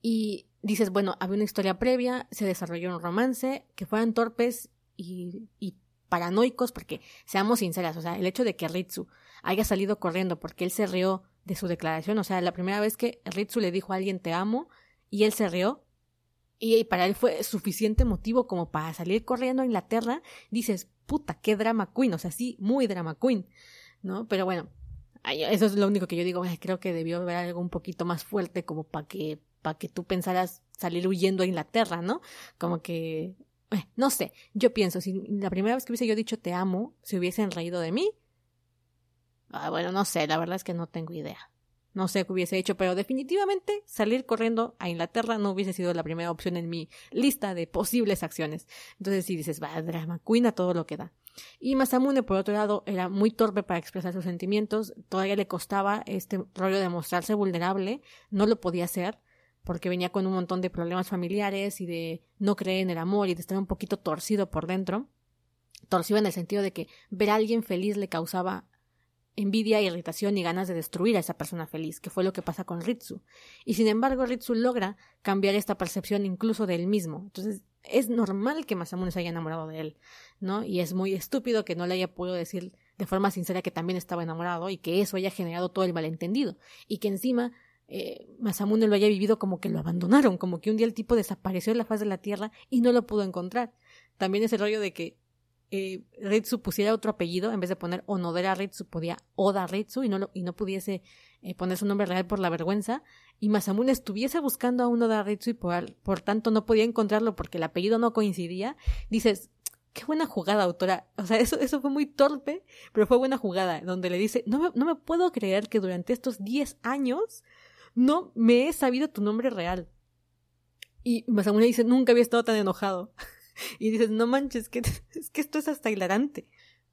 Y dices, bueno, había una historia previa, se desarrolló un romance, que fueran torpes y, y paranoicos, porque seamos sinceras, o sea, el hecho de que Ritsu haya salido corriendo porque él se rió de su declaración, o sea, la primera vez que Ritsu le dijo a alguien te amo y él se rió, y para él fue suficiente motivo como para salir corriendo a Inglaterra, dices, puta, qué drama queen, o sea, sí, muy drama queen, ¿no? Pero bueno, eso es lo único que yo digo, creo que debió haber algo un poquito más fuerte como para que, para que tú pensaras salir huyendo a Inglaterra, ¿no? Como que, eh, no sé, yo pienso, si la primera vez que hubiese yo dicho te amo, se hubiesen reído de mí. Ah, bueno, no sé, la verdad es que no tengo idea. No sé qué hubiese hecho, pero definitivamente salir corriendo a Inglaterra no hubiese sido la primera opción en mi lista de posibles acciones. Entonces, si dices, va, drama queen a todo lo que da. Y Masamune, por otro lado, era muy torpe para expresar sus sentimientos, todavía le costaba este rollo de mostrarse vulnerable, no lo podía hacer, porque venía con un montón de problemas familiares y de no creer en el amor y de estar un poquito torcido por dentro. Torcido en el sentido de que ver a alguien feliz le causaba envidia, irritación y ganas de destruir a esa persona feliz, que fue lo que pasa con Ritsu. Y sin embargo, Ritsu logra cambiar esta percepción incluso de él mismo. Entonces, es normal que Masamune se haya enamorado de él, ¿no? Y es muy estúpido que no le haya podido decir de forma sincera que también estaba enamorado y que eso haya generado todo el malentendido. Y que encima eh, Masamune lo haya vivido como que lo abandonaron, como que un día el tipo desapareció de la faz de la tierra y no lo pudo encontrar. También es el rollo de que eh, Ritsu pusiera otro apellido, en vez de poner Onodera Ritsu, podía Oda Ritsu y no, y no pudiese eh, poner su nombre real por la vergüenza, y Masamune estuviese buscando a un Oda Ritsu y por, por tanto no podía encontrarlo porque el apellido no coincidía, dices, qué buena jugada, autora. O sea, eso, eso fue muy torpe, pero fue buena jugada, donde le dice, no me, no me puedo creer que durante estos 10 años no me he sabido tu nombre real. Y Masamune dice, nunca había estado tan enojado. (laughs) (laughs) y dices, no manches, que, (laughs) es que esto es hasta hilarante.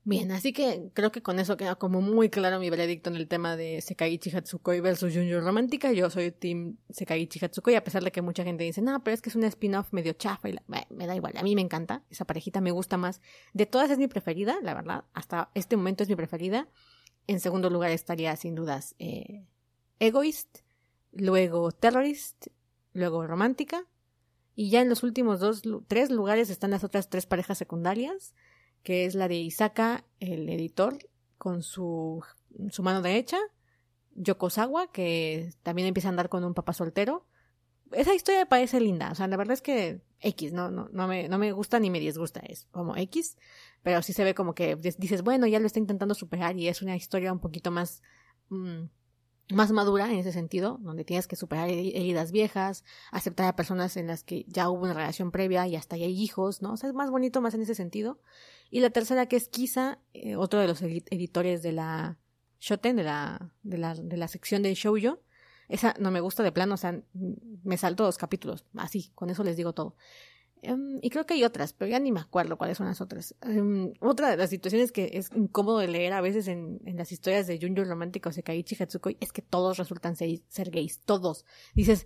Bien, así que creo que con eso queda como muy claro mi veredicto en el tema de Sekaiichi Hatsukoi versus Junjo Romántica. Yo soy team Sekaiichi Hatsukoi, a pesar de que mucha gente dice, no, pero es que es una spin-off medio chafa me da igual. A mí me encanta, esa parejita me gusta más. De todas es mi preferida, la verdad. Hasta este momento es mi preferida. En segundo lugar estaría sin dudas eh, Egoist, luego Terrorist, luego Romántica y ya en los últimos dos, tres lugares están las otras tres parejas secundarias, que es la de Isaka, el editor, con su, su mano derecha, Yokosawa, que también empieza a andar con un papá soltero. Esa historia me parece linda, o sea, la verdad es que X, no, no, no, me, no me gusta ni me disgusta, es como X, pero sí se ve como que dices, bueno, ya lo está intentando superar y es una historia un poquito más... Mm, más madura en ese sentido, donde tienes que superar heridas viejas, aceptar a personas en las que ya hubo una relación previa y hasta ya hay hijos, ¿no? O sea, es más bonito más en ese sentido. Y la tercera que es Kisa, eh, otro de los editores de la Shoten, de la, de la, de la sección de Shoujo. Esa no me gusta de plano, o sea, me salto dos capítulos, así, con eso les digo todo. Em, y creo que hay otras, pero ya ni me acuerdo cuáles son las otras. Em, otra de las situaciones que es incómodo de leer a veces en, en las historias de Junjo Romántico Sekaiichi Hatsukoi es que todos resultan ser gays, todos. Dices,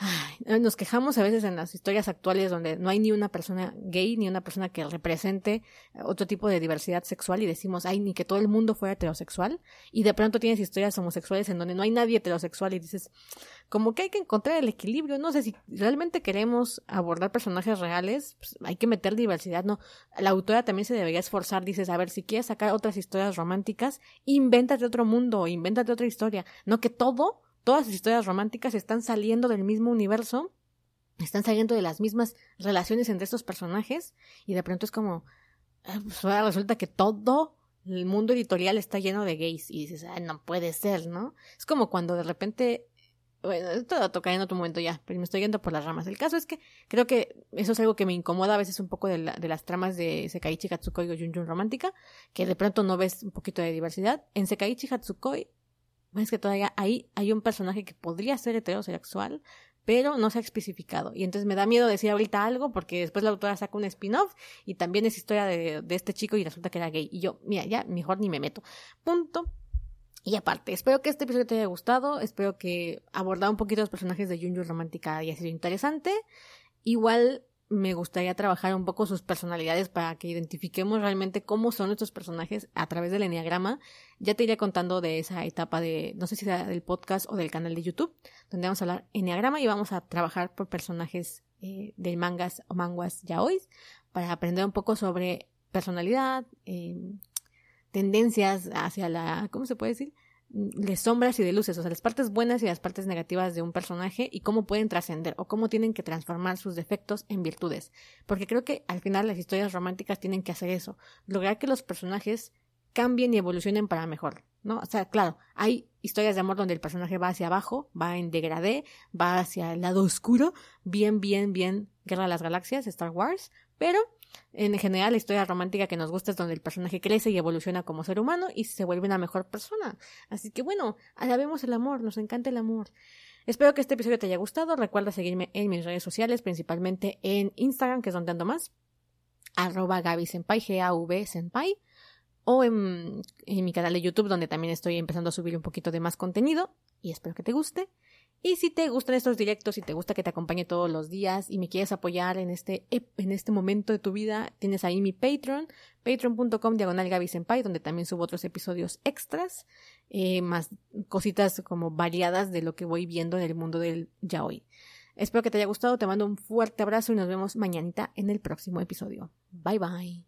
Ay, nos quejamos a veces en las historias actuales donde no hay ni una persona gay, ni una persona que represente otro tipo de diversidad sexual y decimos, ay, ni que todo el mundo fuera heterosexual. Y de pronto tienes historias homosexuales en donde no hay nadie heterosexual y dices, como que hay que encontrar el equilibrio. No sé si realmente queremos abordar personajes reales, pues hay que meter diversidad, ¿no? La autora también se debería esforzar, dices, a ver, si quieres sacar otras historias románticas, invéntate otro mundo, invéntate otra historia. No que todo todas las historias románticas están saliendo del mismo universo, están saliendo de las mismas relaciones entre estos personajes y de pronto es como, ah, pues resulta que todo el mundo editorial está lleno de gays y dices, ah, no puede ser, ¿no? Es como cuando de repente bueno, esto lo tocaré en otro momento ya, pero me estoy yendo por las ramas. El caso es que creo que eso es algo que me incomoda a veces un poco de, de las tramas de Sekaiichi Hatsukoi o Junjun Romántica, que de pronto no ves un poquito de diversidad. En Sekaiichi Hatsukoi es que todavía ahí hay un personaje que podría ser heterosexual, pero no se ha especificado. Y entonces me da miedo decir ahorita algo porque después la autora saca un spin-off y también es historia de, de, este chico y resulta que era gay. Y yo, mira, ya mejor ni me meto. Punto. Y aparte, espero que este episodio te haya gustado, espero que abordar un poquito los personajes de Junjo Romántica haya sido interesante. Igual me gustaría trabajar un poco sus personalidades para que identifiquemos realmente cómo son estos personajes a través del enneagrama. Ya te iré contando de esa etapa de, no sé si sea del podcast o del canal de YouTube, donde vamos a hablar enneagrama y vamos a trabajar por personajes eh, del mangas o manguas ya hoy para aprender un poco sobre personalidad, eh, tendencias hacia la, ¿cómo se puede decir? De sombras y de luces, o sea, las partes buenas y las partes negativas de un personaje y cómo pueden trascender o cómo tienen que transformar sus defectos en virtudes. Porque creo que al final las historias románticas tienen que hacer eso, lograr que los personajes cambien y evolucionen para mejor, ¿no? O sea, claro, hay historias de amor donde el personaje va hacia abajo, va en degradé, va hacia el lado oscuro, bien, bien, bien Guerra de las Galaxias, Star Wars, pero en general, la historia romántica que nos gusta es donde el personaje crece y evoluciona como ser humano y se vuelve una mejor persona. Así que bueno, alabemos el amor, nos encanta el amor. Espero que este episodio te haya gustado. Recuerda seguirme en mis redes sociales, principalmente en Instagram, que es donde ando más. Arroba Gaby Senpai, G-A-V Senpai. O en, en mi canal de YouTube, donde también estoy empezando a subir un poquito de más contenido. Y espero que te guste. Y si te gustan estos directos y te gusta que te acompañe todos los días y me quieres apoyar en este, en este momento de tu vida, tienes ahí mi Patreon, patreon.com diagonal Senpai, donde también subo otros episodios extras, eh, más cositas como variadas de lo que voy viendo en el mundo del ya hoy. Espero que te haya gustado, te mando un fuerte abrazo y nos vemos mañanita en el próximo episodio. Bye bye.